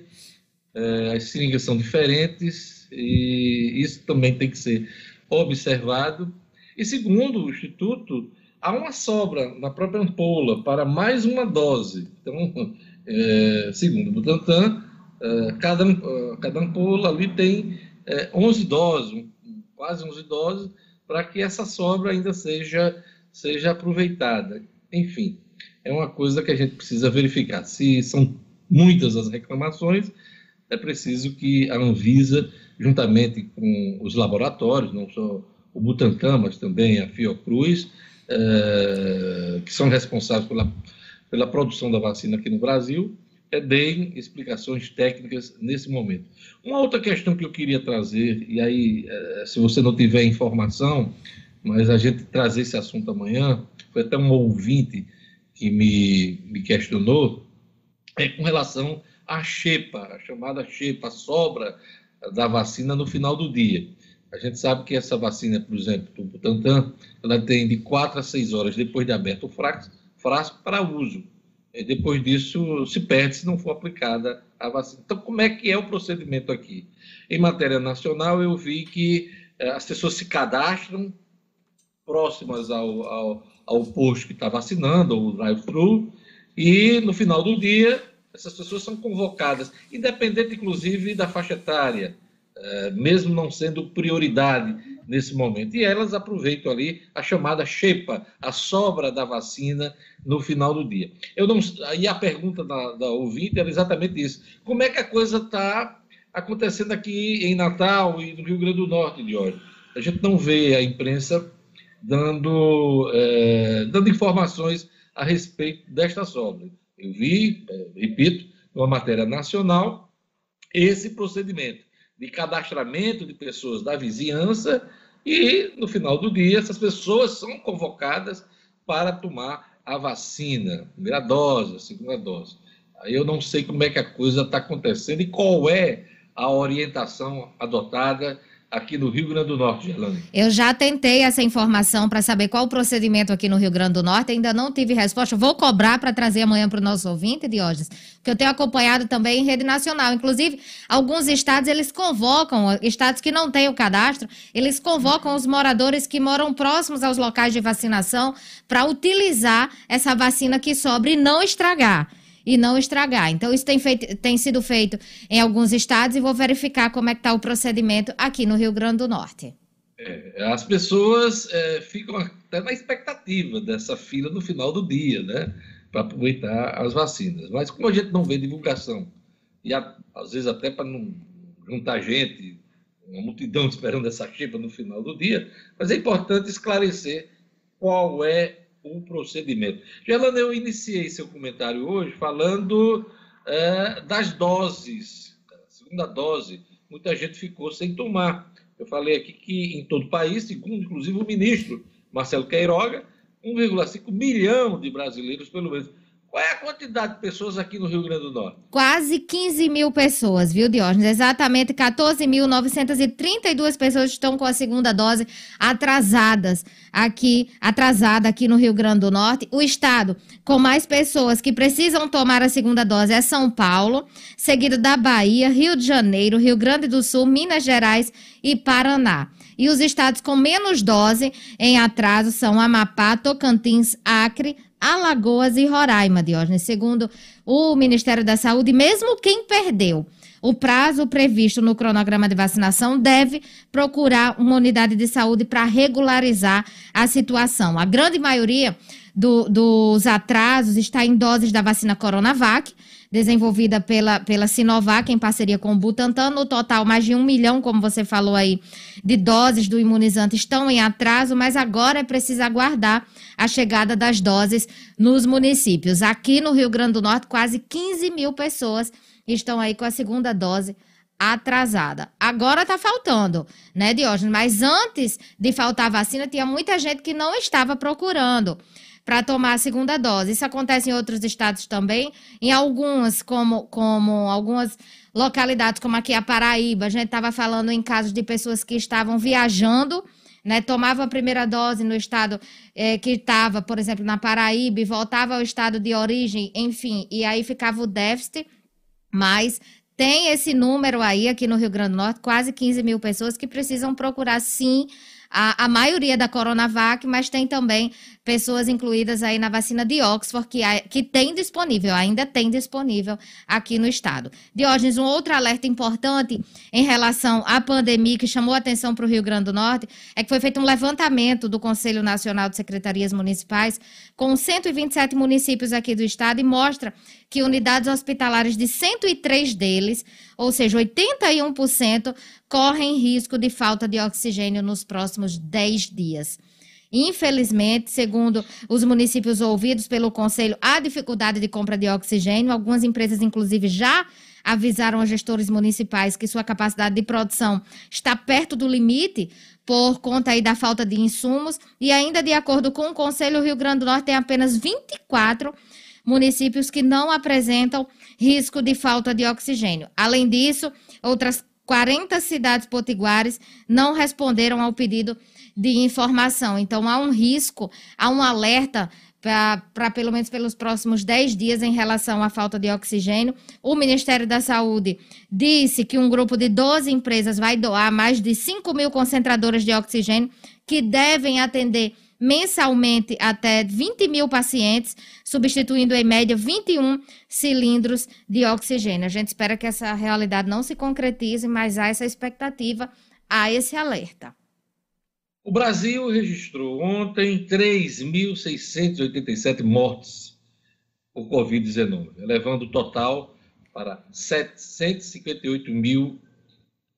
é, as seringas são diferentes e isso também tem que ser observado. E segundo o Instituto, há uma sobra na própria ampola para mais uma dose. Então, é, segundo o Butantan, é, cada, cada ampola ali tem é, 11 doses, quase 11 doses, para que essa sobra ainda seja, seja aproveitada. Enfim, é uma coisa que a gente precisa verificar. Se são muitas as reclamações, é preciso que a Anvisa, juntamente com os laboratórios, não só o Butantan, mas também a Fiocruz, é, que são responsáveis pela, pela produção da vacina aqui no Brasil, deem explicações técnicas nesse momento. Uma outra questão que eu queria trazer, e aí, é, se você não tiver informação, mas a gente trazer esse assunto amanhã, foi até um ouvinte que me, me questionou, é com relação à xepa, a chamada xepa, a sobra da vacina no final do dia. A gente sabe que essa vacina, por exemplo, do Butantan, ela tem de 4 a 6 horas depois de aberto o frasco, frasco para uso. E depois disso, se perde se não for aplicada a vacina. Então, como é que é o procedimento aqui? Em matéria nacional, eu vi que eh, as pessoas se cadastram próximas ao, ao, ao posto que está vacinando, ou drive-thru, e no final do dia, essas pessoas são convocadas, independente, inclusive, da faixa etária. é, mesmo não sendo prioridade nesse momento. E elas aproveitam ali a chamada xepa, a sobra da vacina no final do dia. Eu não, e a pergunta da, da ouvinte era exatamente isso. Como é que a coisa está acontecendo aqui em Natal e no Rio Grande do Norte, hoje? A gente não vê a imprensa dando, é, dando informações a respeito desta sobra. Eu vi, é, repito, numa matéria nacional, esse procedimento de cadastramento de pessoas da vizinhança e, no final do dia, essas pessoas são convocadas para tomar a vacina, primeira dose, segunda dose. Aí eu não sei como é que a coisa está acontecendo e qual é a orientação adotada aqui no Rio Grande do Norte, Gerlane? Eu já tentei essa informação para saber qual o procedimento aqui no Rio Grande do Norte, ainda não tive resposta. Vou cobrar para trazer amanhã para o nosso ouvinte, Diógenes, que eu tenho acompanhado também em rede nacional. Inclusive, alguns estados, eles convocam, estados que não têm o cadastro, eles convocam os moradores que moram próximos aos locais de vacinação para utilizar essa vacina que sobra e não estragar e não estragar. Então, isso tem, feito, tem sido feito em alguns estados e vou verificar como é que está o procedimento aqui no Rio Grande do Norte. É, as pessoas é, ficam até na expectativa dessa fila no final do dia, né? Para aproveitar as vacinas. Mas como a gente não vê divulgação, e a, às vezes até para não juntar gente, uma multidão esperando essa chipa no final do dia, mas é importante esclarecer qual é o procedimento. Gelana, eu iniciei seu comentário hoje falando é, das doses, segunda dose. Muita gente ficou sem tomar. Eu falei aqui que em todo o país, segundo inclusive o ministro Marcelo Queiroga, 1,5 milhão de brasileiros, pelo menos, qual é a quantidade de pessoas aqui no Rio Grande do Norte? Quase 15 mil pessoas, viu, Diógenes? Exatamente 14.932 pessoas estão com a segunda dose atrasadas aqui, atrasada aqui no Rio Grande do Norte. O estado com mais pessoas que precisam tomar a segunda dose é São Paulo, seguido da Bahia, Rio de Janeiro, Rio Grande do Sul, Minas Gerais e Paraná. E os estados com menos dose em atraso são Amapá, Tocantins, Acre, Alagoas e Roraima, Diógenes. Segundo o Ministério da Saúde, mesmo quem perdeu o prazo previsto no cronograma de vacinação deve procurar uma unidade de saúde para regularizar a situação. A grande maioria do, dos atrasos está em doses da vacina Coronavac, desenvolvida pela, pela Sinovac em parceria com o Butantan. No total, mais de um milhão, como você falou aí, de doses do imunizante estão em atraso, mas agora é preciso aguardar a chegada das doses nos municípios. Aqui no Rio Grande do Norte, quase 15 mil pessoas estão aí com a segunda dose atrasada. Agora tá faltando, né, Diógenes? Mas antes de faltar vacina, tinha muita gente que não estava procurando para tomar a segunda dose. Isso acontece em outros estados também, em algumas, como, como algumas localidades, como aqui a Paraíba, a gente estava falando em casos de pessoas que estavam viajando, né, tomavam a primeira dose no estado é, que estava, por exemplo, na Paraíba, e voltava ao estado de origem, enfim, e aí ficava o déficit, mas tem esse número aí aqui no Rio Grande do Norte, quase 15 mil pessoas que precisam procurar sim a, a maioria da Coronavac, mas tem também pessoas incluídas aí na vacina de Oxford, que, que tem disponível, ainda tem disponível aqui no estado. Diógenes, um outro alerta importante em relação à pandemia que chamou atenção para o Rio Grande do Norte é que foi feito um levantamento do Conselho Nacional de Secretarias Municipais com 127 municípios aqui do estado e mostra que unidades hospitalares de 103 deles, ou seja, 81%, correm risco de falta de oxigênio nos próximos 10 dias. Infelizmente, segundo os municípios ouvidos pelo Conselho, há dificuldade de compra de oxigênio. Algumas empresas, inclusive, já avisaram aos gestores municipais que sua capacidade de produção está perto do limite por conta aí da falta de insumos. E ainda de acordo com o Conselho, o Rio Grande do Norte tem apenas 24 municípios que não apresentam risco de falta de oxigênio. Além disso, outras 40 cidades potiguares não responderam ao pedido de informação. Então, há um risco, há um alerta para pelo menos pelos próximos 10 dias em relação à falta de oxigênio. O Ministério da Saúde disse que um grupo de 12 empresas vai doar mais de 5 mil concentradoras de oxigênio que devem atender mensalmente até 20 mil pacientes, substituindo em média 21 cilindros de oxigênio. A gente espera que essa realidade não se concretize, mas há essa expectativa, há esse alerta. O Brasil registrou ontem 3.687 mortes por Covid-19, elevando o total para 758 mil,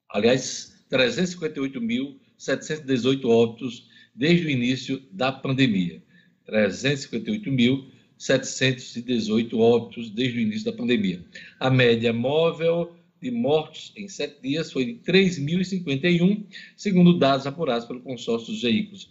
aliás, 358.718 óbitos desde o início da pandemia. 358.718 óbitos desde o início da pandemia. A média móvel de mortes em sete dias foi de 3.051, segundo dados apurados pelo consórcio dos veículos.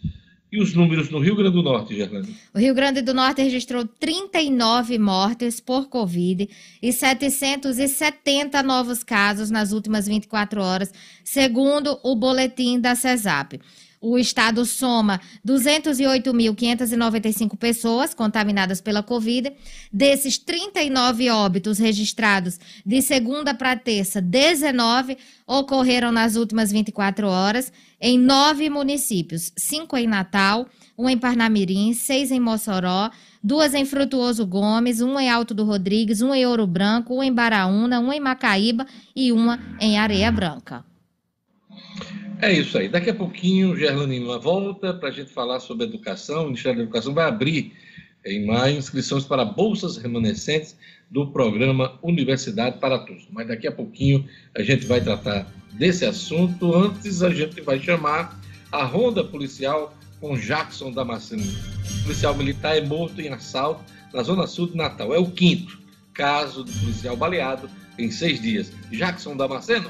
E os números no Rio Grande do Norte, Gerlane? O Rio Grande do Norte registrou 39 mortes por Covid e 770 novos casos nas últimas 24 horas, segundo o boletim da CESAP o estado soma 208.595 pessoas contaminadas pela Covid. Desses 39 óbitos registrados de segunda para terça, 19 ocorreram nas últimas 24 horas em nove municípios: cinco em Natal, um em Parnamirim, seis em Mossoró, duas em Frutuoso Gomes, uma em Alto do Rodrigues, um em Ouro Branco, um em Baraúna, uma em Macaíba e uma em Areia Branca. É isso aí. Daqui a pouquinho o Lima volta para a gente falar sobre educação. O Ministério da Educação vai abrir em maio inscrições para bolsas remanescentes do programa Universidade para Todos. Mas daqui a pouquinho a gente vai tratar desse assunto. Antes a gente vai chamar a ronda policial com Jackson Damasceno. O policial militar é morto em assalto na zona sul de Natal. É o quinto caso do policial baleado em seis dias. Jackson Damasceno.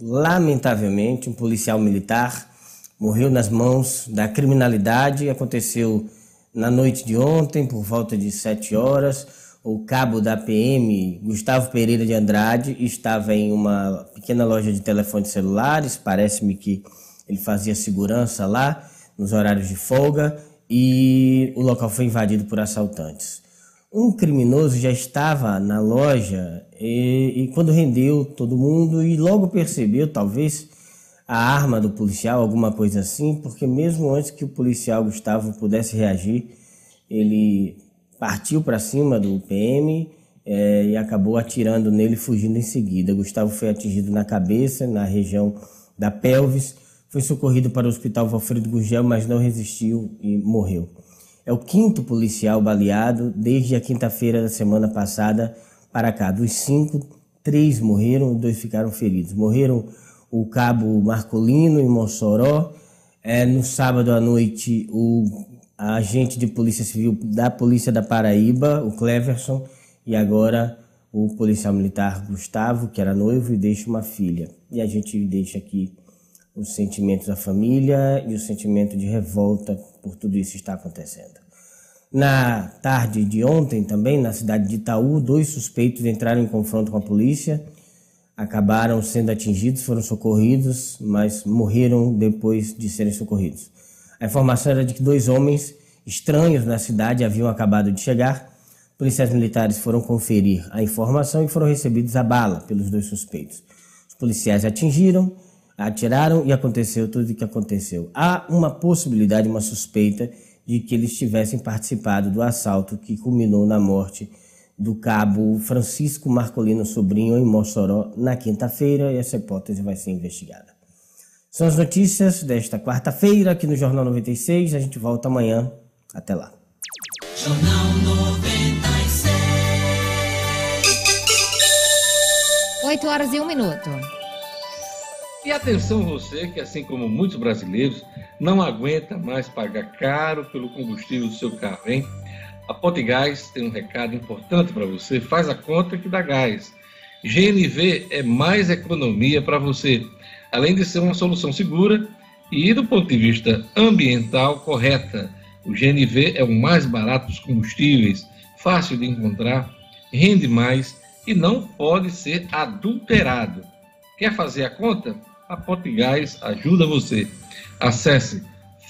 Lamentavelmente, um policial militar morreu nas mãos da criminalidade. Aconteceu na noite de ontem, por volta de 7 horas. O cabo da PM, Gustavo Pereira de Andrade, estava em uma pequena loja de telefones celulares. Parece-me que ele fazia segurança lá, nos horários de folga, e o local foi invadido por assaltantes. Um criminoso já estava na loja e, e, quando rendeu todo mundo e logo percebeu, talvez, a arma do policial, alguma coisa assim, porque mesmo antes que o policial Gustavo pudesse reagir, ele partiu para cima do PM é, e acabou atirando nele, fugindo em seguida. Gustavo foi atingido na cabeça, na região da pelvis, foi socorrido para o hospital Valfredo Gugel, mas não resistiu e morreu. É o quinto policial baleado desde a quinta-feira da semana passada para cá. Dos cinco, três morreram e dois ficaram feridos. Morreram o cabo Marcolino em Mossoró. É, no sábado à noite, o agente de polícia civil da Polícia da Paraíba, o Cleverson, e agora o policial militar Gustavo, que era noivo e deixa uma filha. E a gente deixa aqui os sentimentos da família e o sentimento de revolta por tudo isso está acontecendo. Na tarde de ontem, também, na cidade de Itaú, dois suspeitos entraram em confronto com a polícia, acabaram sendo atingidos, foram socorridos, mas morreram depois de serem socorridos. A informação era de que dois homens estranhos na cidade haviam acabado de chegar. Policiais militares foram conferir a informação e foram recebidos a bala pelos dois suspeitos. Os policiais atingiram, atiraram e aconteceu tudo o que aconteceu. Há uma possibilidade, uma suspeita de que eles tivessem participado do assalto que culminou na morte do cabo Francisco Marcolino Sobrinho em Mossoró na quinta-feira e essa hipótese vai ser investigada. São as notícias desta quarta-feira aqui no Jornal 96. A gente volta amanhã. Até lá. Jornal 96. 8 horas e um minuto. E atenção você que, assim como muitos brasileiros, não aguenta mais pagar caro pelo combustível do seu carro, hein? A Ponte Gás tem um recado importante para você. Faz a conta que dá gás. GNV é mais economia para você. Além de ser uma solução segura, e, do ponto de vista ambiental, correta. O GNV é o mais barato dos combustíveis, fácil de encontrar, rende mais e não pode ser adulterado. Quer fazer a conta? A Potigás ajuda você. Acesse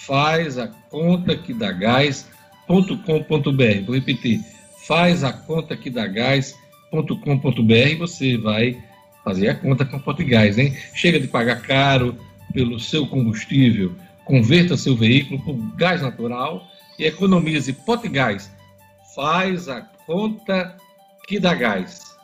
faz a conta que dá gás.com.br. Vou repetir, faz a conta que dá gás.com.br você vai fazer a conta com a Potigás, hein? Chega de pagar caro pelo seu combustível, converta seu veículo por gás natural e economize Potigás. Faz a conta que dá gás.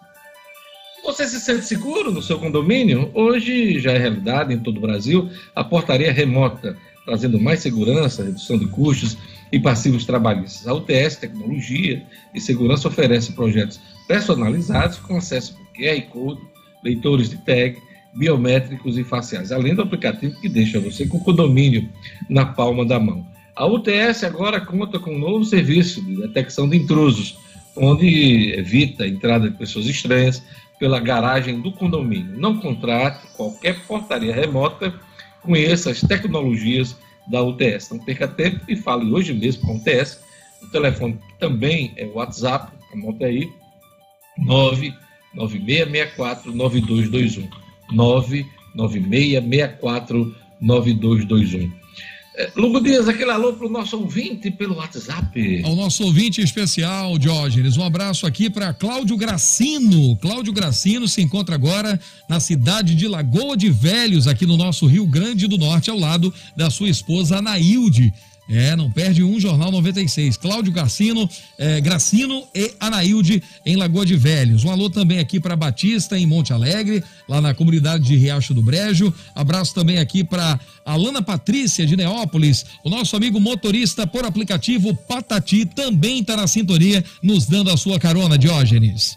Você se sente seguro no seu condomínio? Hoje já é realidade em todo o Brasil a portaria remota, trazendo mais segurança, redução de custos e passivos trabalhistas. A UTS Tecnologia e Segurança oferece projetos personalizados com acesso por QR Code, leitores de tag, biométricos e faciais, além do aplicativo que deixa você com o condomínio na palma da mão. A UTS agora conta com um novo serviço de detecção de intrusos, onde evita a entrada de pessoas estranhas pela garagem do condomínio. Não contrate qualquer portaria remota, conheça as tecnologias da UTS. Não perca tempo e fale hoje mesmo com a UTS. O telefone também é o WhatsApp, anota aí, 99664-9221. 99664-9221. É, Lugo Dias, aquele alô para o nosso ouvinte pelo WhatsApp. Ao nosso ouvinte especial, Diógenes, um abraço aqui para Cláudio Gracino. Cláudio Gracino se encontra agora na cidade de Lagoa de Velhos, aqui no nosso Rio Grande do Norte, ao lado da sua esposa Anaílde. É, não perde um Jornal 96. Cláudio Garcino, é, Gracino e Anaílde em Lagoa de Velhos. Um alô também aqui para Batista em Monte Alegre, lá na comunidade de Riacho do Brejo. Abraço também aqui para Alana Patrícia de Neópolis. O nosso amigo motorista por aplicativo Patati também está na sintonia, nos dando a sua carona, Diógenes.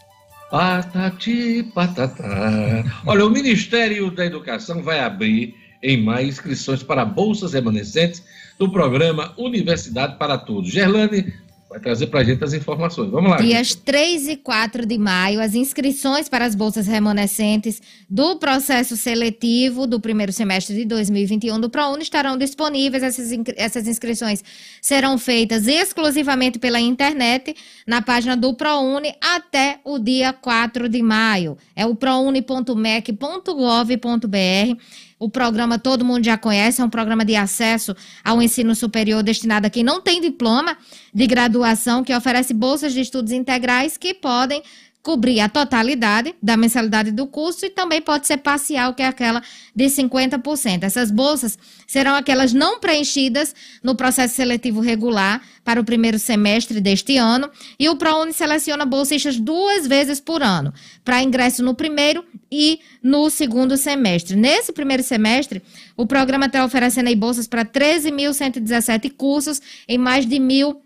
Patati, patatá. Olha, o Ministério da Educação vai abrir em maio inscrições para bolsas remanescentes do programa Universidade para Todos. Gerlane vai trazer para a gente as informações. Vamos lá. Dias gente. 3 e 4 de maio, as inscrições para as bolsas remanescentes do processo seletivo do primeiro semestre de 2021 do ProUni estarão disponíveis. Essas, essas inscrições serão feitas exclusivamente pela internet na página do ProUni até o dia 4 de maio. É o prouni.mec.gov.br o programa todo mundo já conhece, é um programa de acesso ao ensino superior destinado a quem não tem diploma de graduação, que oferece bolsas de estudos integrais que podem cobrir a totalidade da mensalidade do curso e também pode ser parcial, que é aquela de 50%. Essas bolsas serão aquelas não preenchidas no processo seletivo regular para o primeiro semestre deste ano e o ProUni seleciona bolsistas duas vezes por ano, para ingresso no primeiro e no segundo semestre. Nesse primeiro semestre, o programa está oferecendo bolsas para 13.117 cursos em mais de mil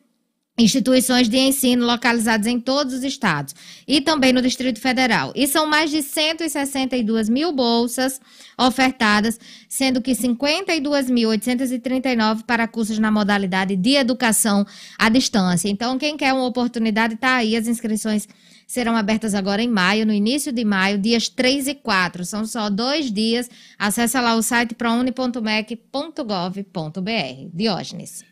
instituições de ensino localizadas em todos os estados e também no Distrito Federal. E são mais de 162 mil bolsas ofertadas, sendo que 52.839 para cursos na modalidade de educação à distância. Então, quem quer uma oportunidade, está aí. As inscrições serão abertas agora em maio, no início de maio, dias 3 e 4. São só dois dias. Acesse lá o site prouni.mec.gov.br. Diógenes.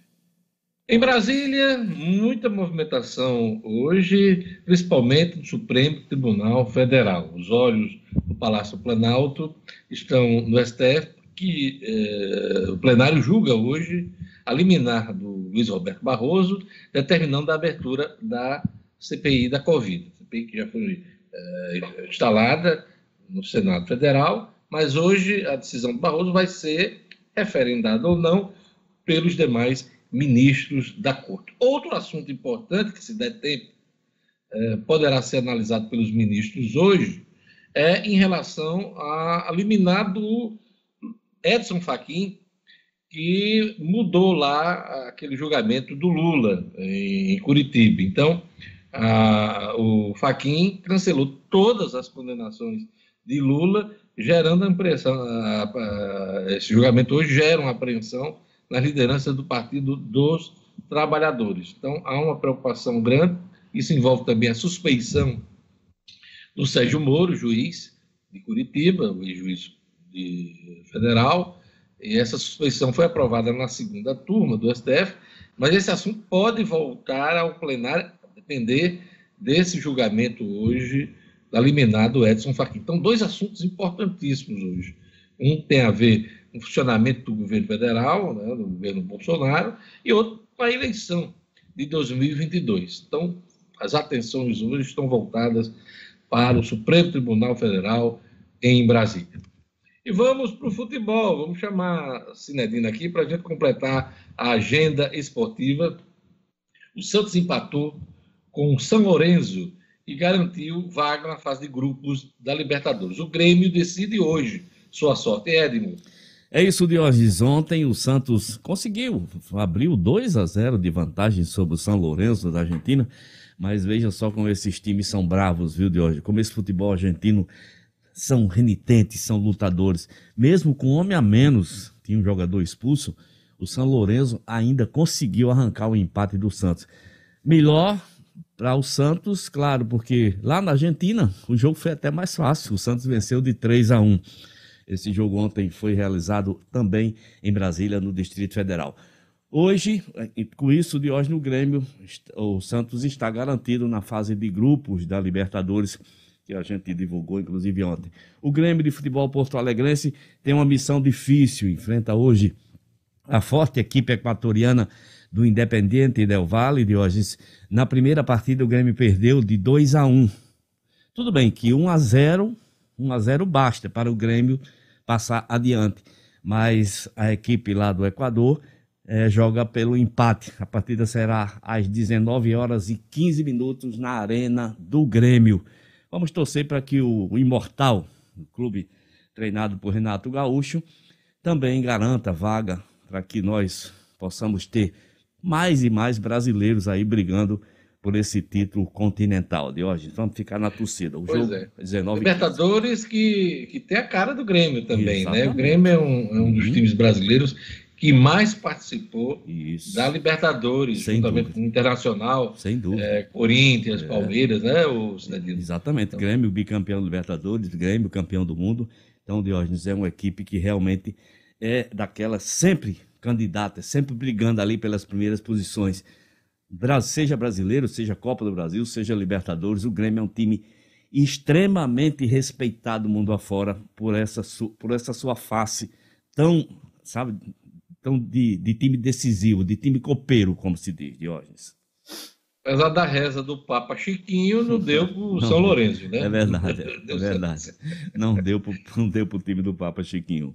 Em Brasília, muita movimentação hoje, principalmente no Supremo Tribunal Federal. Os olhos do Palácio Planalto estão no STF, que eh, o plenário julga hoje a liminar do Luiz Roberto Barroso, determinando a abertura da CPI da Covid. CPI que já foi eh, instalada no Senado Federal, mas hoje a decisão do Barroso vai ser referendada ou não pelos demais ministros da Corte. Outro assunto importante, que se der tempo, é, poderá ser analisado pelos ministros hoje, é em relação a, a liminar do Edson Fachin, que mudou lá aquele julgamento do Lula em Curitiba. Então, a, o Fachin cancelou todas as condenações de Lula, gerando a impressão, a, esse julgamento hoje gera uma apreensão na liderança do Partido dos Trabalhadores. Então, há uma preocupação grande, isso envolve também a suspeição do Sérgio Moro, juiz de Curitiba, juiz federal, E essa suspeição foi aprovada na segunda turma do STF, mas esse assunto pode voltar ao plenário, depender desse julgamento hoje da liminar do Edson Fachin. Então, dois assuntos importantíssimos hoje. Um tem a ver funcionamento do governo federal, né, do governo Bolsonaro, e outro com a eleição de 2022. Então, as atenções hoje estão voltadas para o Supremo Tribunal Federal em Brasília. E vamos para o futebol, vamos chamar a Cinedina aqui para a gente completar a agenda esportiva. O Santos empatou com o São Lourenço e garantiu vaga na fase de grupos da Libertadores. O Grêmio decide hoje sua sorte. Edmo. É isso, Diógenes. Ontem o Santos conseguiu, abriu 2 a 0 de vantagem sobre o São Lourenço da Argentina, mas veja só como esses times são bravos, viu, Diógenes? Como esse futebol argentino são renitentes, são lutadores. Mesmo com um homem a menos, tinha um jogador expulso, o São Lourenço ainda conseguiu arrancar o empate do Santos. Melhor para o Santos, claro, porque lá na Argentina o jogo foi até mais fácil. O Santos venceu de 3 a 1. Esse jogo ontem foi realizado também em Brasília, no Distrito Federal. Hoje, com isso, de hoje no Grêmio, o Santos está garantido na fase de grupos da Libertadores, que a gente divulgou, inclusive, ontem. O Grêmio de Futebol Porto Alegrense tem uma missão difícil, enfrenta hoje a forte equipe equatoriana do Independiente Del Valle, de hoje. Na primeira partida, o Grêmio perdeu de 2 a 1. Tudo bem que 1 a 0 1 a 0 basta para o Grêmio passar adiante. Mas a equipe lá do Equador é, joga pelo empate. A partida será às 19 horas e 15 minutos na Arena do Grêmio. Vamos torcer para que o, o Imortal, o clube treinado por Renato Gaúcho, também garanta vaga para que nós possamos ter mais e mais brasileiros aí brigando por esse título continental de hoje. Vamos ficar na torcida. O pois jogo é. 19 Libertadores que, que tem a cara do Grêmio também, Exatamente. né? O Grêmio é um, é um dos uhum. times brasileiros que mais participou Isso. da Libertadores, Sem juntamente com o Internacional, Sem dúvida. É, Corinthians, é. Palmeiras, né? O Exatamente. Então... Grêmio bicampeão da Libertadores, Grêmio campeão do mundo. Então, Diógenes é uma equipe que realmente é daquela sempre candidata, sempre brigando ali pelas primeiras posições seja brasileiro, seja Copa do Brasil, seja Libertadores, o Grêmio é um time extremamente respeitado mundo afora por essa, por essa sua face tão, sabe, tão de, de time decisivo, de time copeiro, como se diz, Diógenes. Apesar da reza do Papa Chiquinho, não deu para o São Lourenço, né? É verdade, é, é verdade. Não deu para o time do Papa Chiquinho.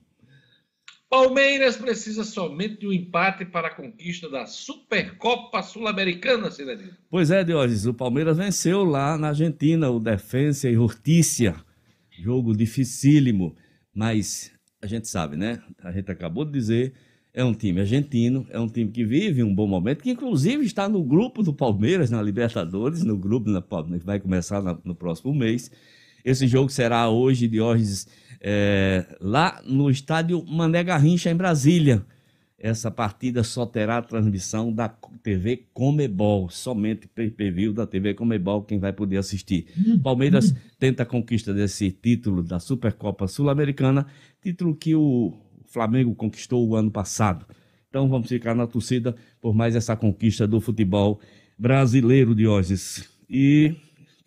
Palmeiras precisa somente de um empate para a conquista da Supercopa Sul-Americana, Cidadinho. Pois é, Diógenes, o Palmeiras venceu lá na Argentina o Defensa e Hortícia. Jogo dificílimo, mas a gente sabe, né? A gente acabou de dizer, é um time argentino, é um time que vive um bom momento, que inclusive está no grupo do Palmeiras na Libertadores, no grupo que vai começar no próximo mês. Esse jogo será hoje, Diógenes é, lá no estádio Mané Garrincha, em Brasília. Essa partida só terá transmissão da TV Comebol, somente pay-per-view da TV Comebol, quem vai poder assistir. Palmeiras tenta a conquista desse título da Supercopa Sul-Americana, título que o Flamengo conquistou o ano passado. Então vamos ficar na torcida por mais essa conquista do futebol brasileiro, Diógenes. E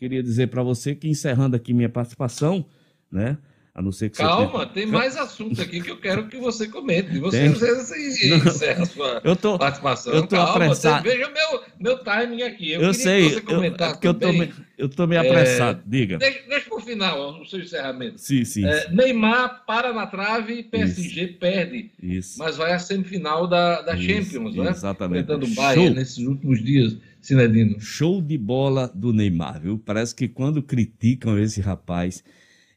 queria dizer para você que encerrando aqui minha participação, né? A não ser que Calma, você... tem mais assunto aqui que eu quero que você comente. Você, você encerra a sua eu tô, participação. Eu tô Calma, apressado. Você, veja meu, meu timing aqui. Eu, eu sei, que eu, eu, tô, eu tô meio apressado. É, Diga. Deixa, deixa para o final o seu encerramento. Sim, sim. É, Neymar para na trave e PSG Isso. perde. Isso. Mas vai à semifinal da, da Isso, Champions, né? Exatamente. Enfrentando o Bayern nesses últimos dias. Sinedino. Show de bola do Neymar, viu? Parece que quando criticam esse rapaz,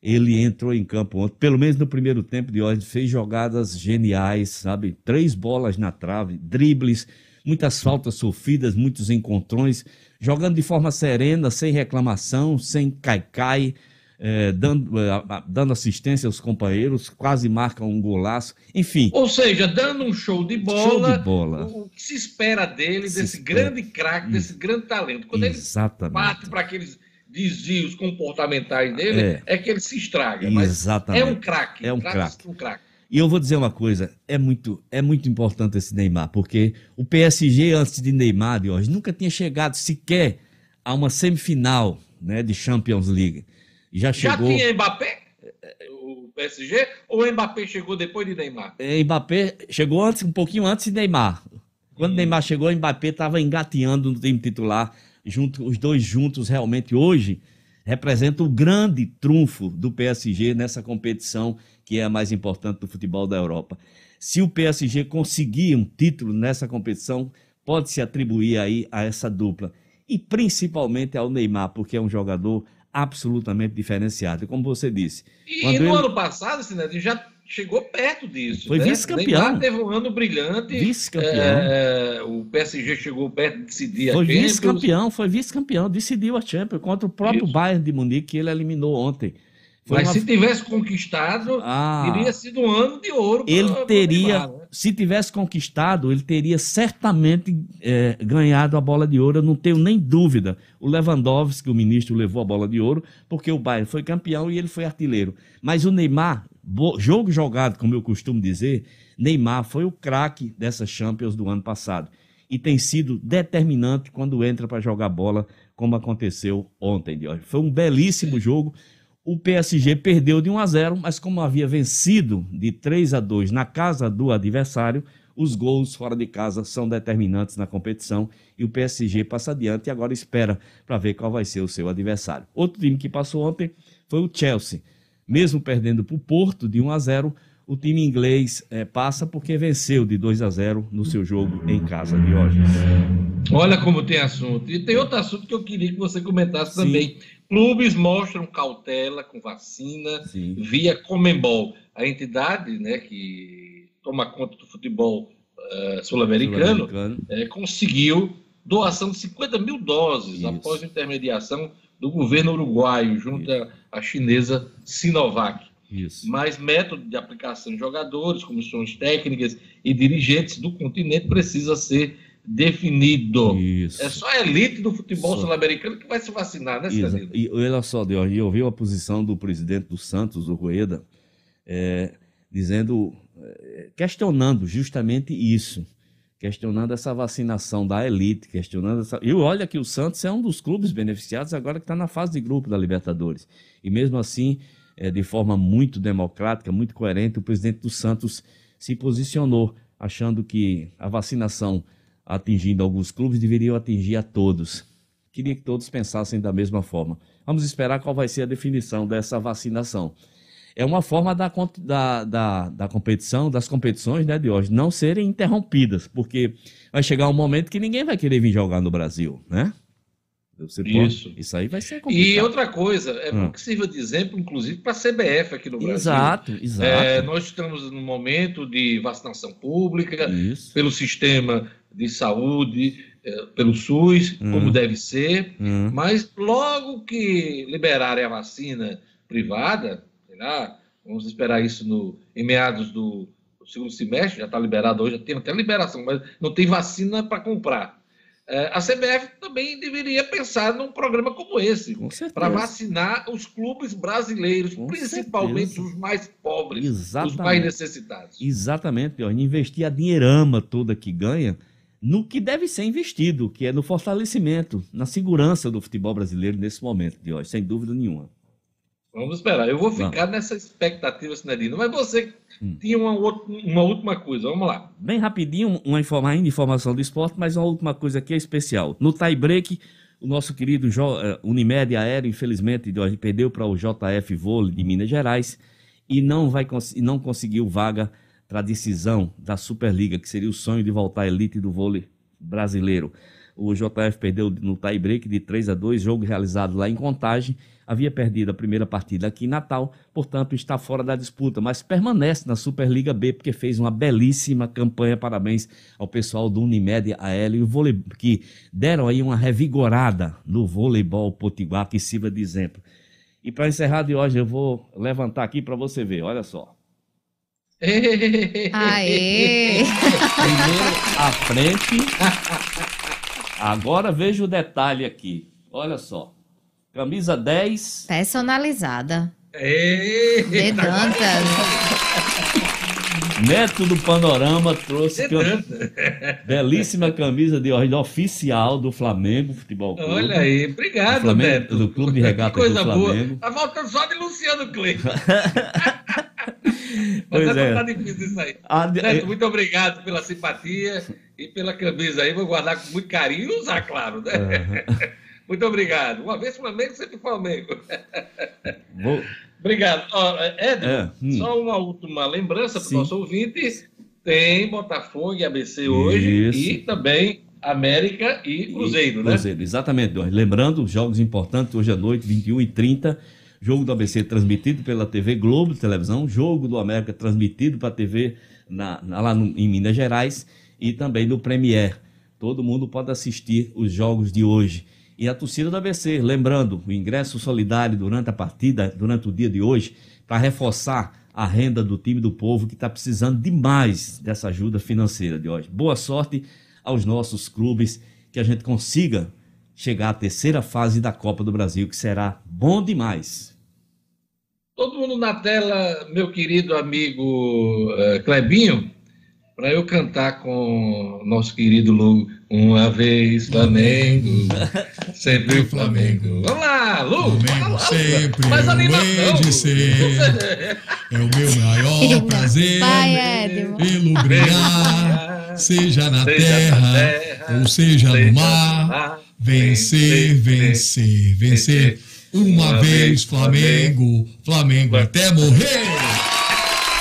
ele entrou em campo ontem, pelo menos no primeiro tempo de hoje, fez jogadas geniais, sabe? Três bolas na trave, dribles, muitas faltas sofridas, muitos encontrões, jogando de forma serena, sem reclamação, sem caicai, é, dando, é, dando assistência aos companheiros, quase marca um golaço, enfim. Ou seja, dando um show de bola, show de bola. o que se espera dele, se desse espera. grande craque, desse grande talento. Quando Exatamente. ele parte para aqueles desvios comportamentais dele, é, é que ele se estraga. Exatamente. é um craque. É um craque. Um craque. E eu vou dizer uma coisa, é muito, é muito importante esse Neymar, porque o PSG antes de Neymar de hoje nunca tinha chegado sequer a uma semifinal, né, de Champions League. Já chegou. Já tinha Mbappé? O PSG ou o Mbappé chegou depois de Neymar? É, Mbappé chegou antes, um pouquinho antes de Neymar. Quando hum. Neymar chegou, o Mbappé estava engateando no time titular, junto, os dois juntos realmente hoje representa o grande trunfo do PSG nessa competição que é a mais importante do futebol da Europa. Se o PSG conseguir um título nessa competição, pode se atribuir aí a essa dupla e principalmente ao Neymar, porque é um jogador absolutamente diferenciado. Como você disse. E, e no ele... ano passado, Sinete, já chegou perto disso. Foi né? vice-campeão. Neymar teve um ano brilhante. Vice-campeão. É, o PSG chegou perto de decidir foi a Champions. Vice-campeão, foi vice-campeão, decidiu a Champions contra o próprio Isso. Bayern de Munique, que ele eliminou ontem. Foi Mas uma... se tivesse conquistado, ah, teria sido um ano de ouro. Ele pra, teria, Neymar, né? se tivesse conquistado, ele teria certamente é, ganhado a bola de ouro. Eu não tenho nem dúvida. O Lewandowski, o ministro, levou a bola de ouro porque o Bayern foi campeão e ele foi artilheiro. Mas o Neymar, jogo jogado, como eu costumo dizer, Neymar foi o craque dessa Champions do ano passado e tem sido determinante quando entra para jogar bola, como aconteceu ontem. Foi um belíssimo jogo o PSG perdeu de 1 a 0, mas como havia vencido de 3 a 2 na casa do adversário, os gols fora de casa são determinantes na competição e o PSG passa adiante e agora espera para ver qual vai ser o seu adversário. Outro time que passou ontem foi o Chelsea. Mesmo perdendo para o Porto de 1 a 0, o time inglês é, passa porque venceu de 2 a 0 no seu jogo em casa de hoje. Olha como tem assunto. E tem outro assunto que eu queria que você comentasse Sim. também. Clubes mostram cautela com vacina Sim. via Comembol, a entidade né, que toma conta do futebol uh, sul-americano, sul é, conseguiu doação de 50 mil doses Isso. após intermediação do governo uruguaio junto à chinesa Sinovac. Isso. Mas método de aplicação de jogadores, comissões técnicas e dirigentes do continente precisa ser definido. Isso. É só a elite do futebol sul-americano que vai se vacinar, né? E olha só, eu ouvi a posição do presidente do Santos, o Rueda, é, dizendo, é, questionando justamente isso, questionando essa vacinação da elite, questionando essa... E olha que o Santos é um dos clubes beneficiados agora que está na fase de grupo da Libertadores. E mesmo assim, é, de forma muito democrática, muito coerente, o presidente do Santos se posicionou, achando que a vacinação atingindo alguns clubes, deveriam atingir a todos. Queria que todos pensassem da mesma forma. Vamos esperar qual vai ser a definição dessa vacinação. É uma forma da, da, da, da competição, das competições né, de hoje, não serem interrompidas, porque vai chegar um momento que ninguém vai querer vir jogar no Brasil, né? Você isso. Pode, isso aí vai ser complicado. E outra coisa, é bom que sirva de exemplo, inclusive, para a CBF aqui no Brasil. Exato, exato. É, nós estamos num momento de vacinação pública, isso. pelo sistema de saúde, é, pelo SUS, hum. como deve ser, hum. mas logo que liberarem a vacina privada, lá, vamos esperar isso no, em meados do segundo semestre, já está liberado hoje, já tem até liberação, mas não tem vacina para comprar. É, a CBF também deveria pensar num programa como esse, para vacinar os clubes brasileiros, Com principalmente certeza. os mais pobres, Exatamente. os mais necessitados. Exatamente, Pior. Investir a dinheirama toda que ganha no que deve ser investido, que é no fortalecimento, na segurança do futebol brasileiro nesse momento de hoje, sem dúvida nenhuma. Vamos esperar. Eu vou ficar Vamos. nessa expectativa, Sinadino. Mas você hum. tinha uma, outra, uma última coisa. Vamos lá. Bem rapidinho, uma informa, ainda informação do esporte, mas uma última coisa aqui é especial. No tie-break, o nosso querido uh, Unimed Aéreo, infelizmente, perdeu para o JF Vôlei de Minas Gerais e não, vai, não conseguiu vaga para a decisão da Superliga, que seria o sonho de voltar à elite do vôlei brasileiro. O JF perdeu no tie-break de 3 a 2, jogo realizado lá em Contagem havia perdido a primeira partida aqui em Natal, portanto está fora da disputa, mas permanece na Superliga B porque fez uma belíssima campanha. Parabéns ao pessoal do Unimed AL e o vôlei, que deram aí uma revigorada no voleibol potiguar, que sirva de exemplo. E para encerrar de hoje, eu vou levantar aqui para você ver, olha só. Aê! Primeiro à frente. Agora veja o detalhe aqui. Olha só. Camisa 10. Personalizada. Eita. Neto do Panorama trouxe belíssima camisa de ordem oficial do Flamengo Futebol Clube. Olha aí, obrigado, do Flamengo, Neto. Do Clube de Regata que coisa do Flamengo. boa. Tá faltando só de Luciano. Pois Mas é. tá difícil isso aí. A- Neto, muito obrigado pela simpatia e pela camisa aí. Vou guardar com muito carinho e usar, claro. Né? Muito obrigado. Uma vez Flamengo, sempre Flamengo. Vou- Obrigado. Ó, Ed, É, hum. só uma última lembrança para o Sim. nosso ouvinte. Tem Botafogo e ABC hoje Isso. e também América e Cruzeiro, né? Cruzeiro, exatamente. Lembrando, jogos importantes hoje à noite, 21h30. Jogo do ABC transmitido pela TV Globo televisão. Jogo do América transmitido para a TV na, na- lá no- em Minas Gerais. E também no Premier. Todo mundo pode assistir os jogos de hoje. E a torcida do ABC, lembrando, o ingresso solidário durante a partida, durante o dia de hoje, para reforçar a renda do time do povo que está precisando demais dessa ajuda financeira de hoje. Boa sorte aos nossos clubes, que a gente consiga chegar à terceira fase da Copa do Brasil, que será bom demais. Todo mundo na tela, meu querido amigo eh, Clebinho, para eu cantar com nosso querido Lu. Uma vez Flamengo, sempre Flamengo. Vamos lá, Lu! Vamos lá, sempre Mais eu animação! hei de ser. É o meu maior prazer pelo brilhar, seja na Seja terra, ou seja seja no mar. Vencer, vencer, vencer. Uma vez Flamengo, Flamengo até morrer.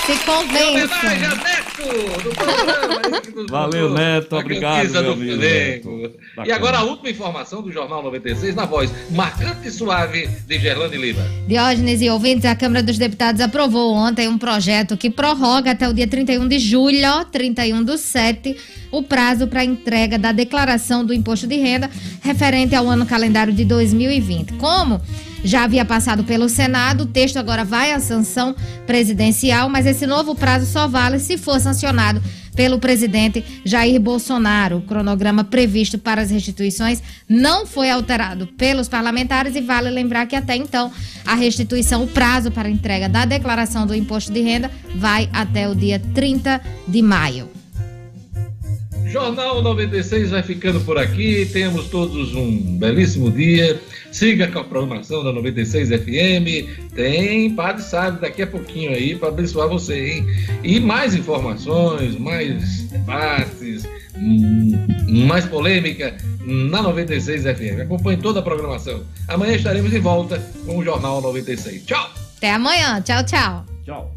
Se convença. Do programa nos Valeu, Neto, obrigado, meu amigo. Neto. E agora a última informação do Jornal 96 na voz marcante e suave de Gerlane Lima. Diógenes e ouvintes, a Câmara dos Deputados aprovou ontem um projeto que prorroga até o dia 31 de julho, 31 do 7, o prazo para entrega da declaração do imposto de renda referente ao ano calendário de 2020. Como já havia passado pelo Senado, o texto agora vai à sanção presidencial, mas esse novo prazo só vale se for sancionado pelo presidente Jair Bolsonaro. O cronograma previsto para as restituições não foi alterado pelos parlamentares e vale lembrar que até então a restituição, o prazo para entrega da declaração do imposto de renda vai até o dia 30 de maio. Jornal 96 vai ficando por aqui. Temos todos um belíssimo dia. Siga com a programação da 96 FM. Tem Padre Sábio daqui a pouquinho aí para abençoar você, hein? E mais informações, mais debates, hum, mais polêmica na 96 FM. Acompanhe toda a programação. Amanhã estaremos de volta com o Jornal 96. Tchau! Até amanhã. Tchau, tchau. Tchau.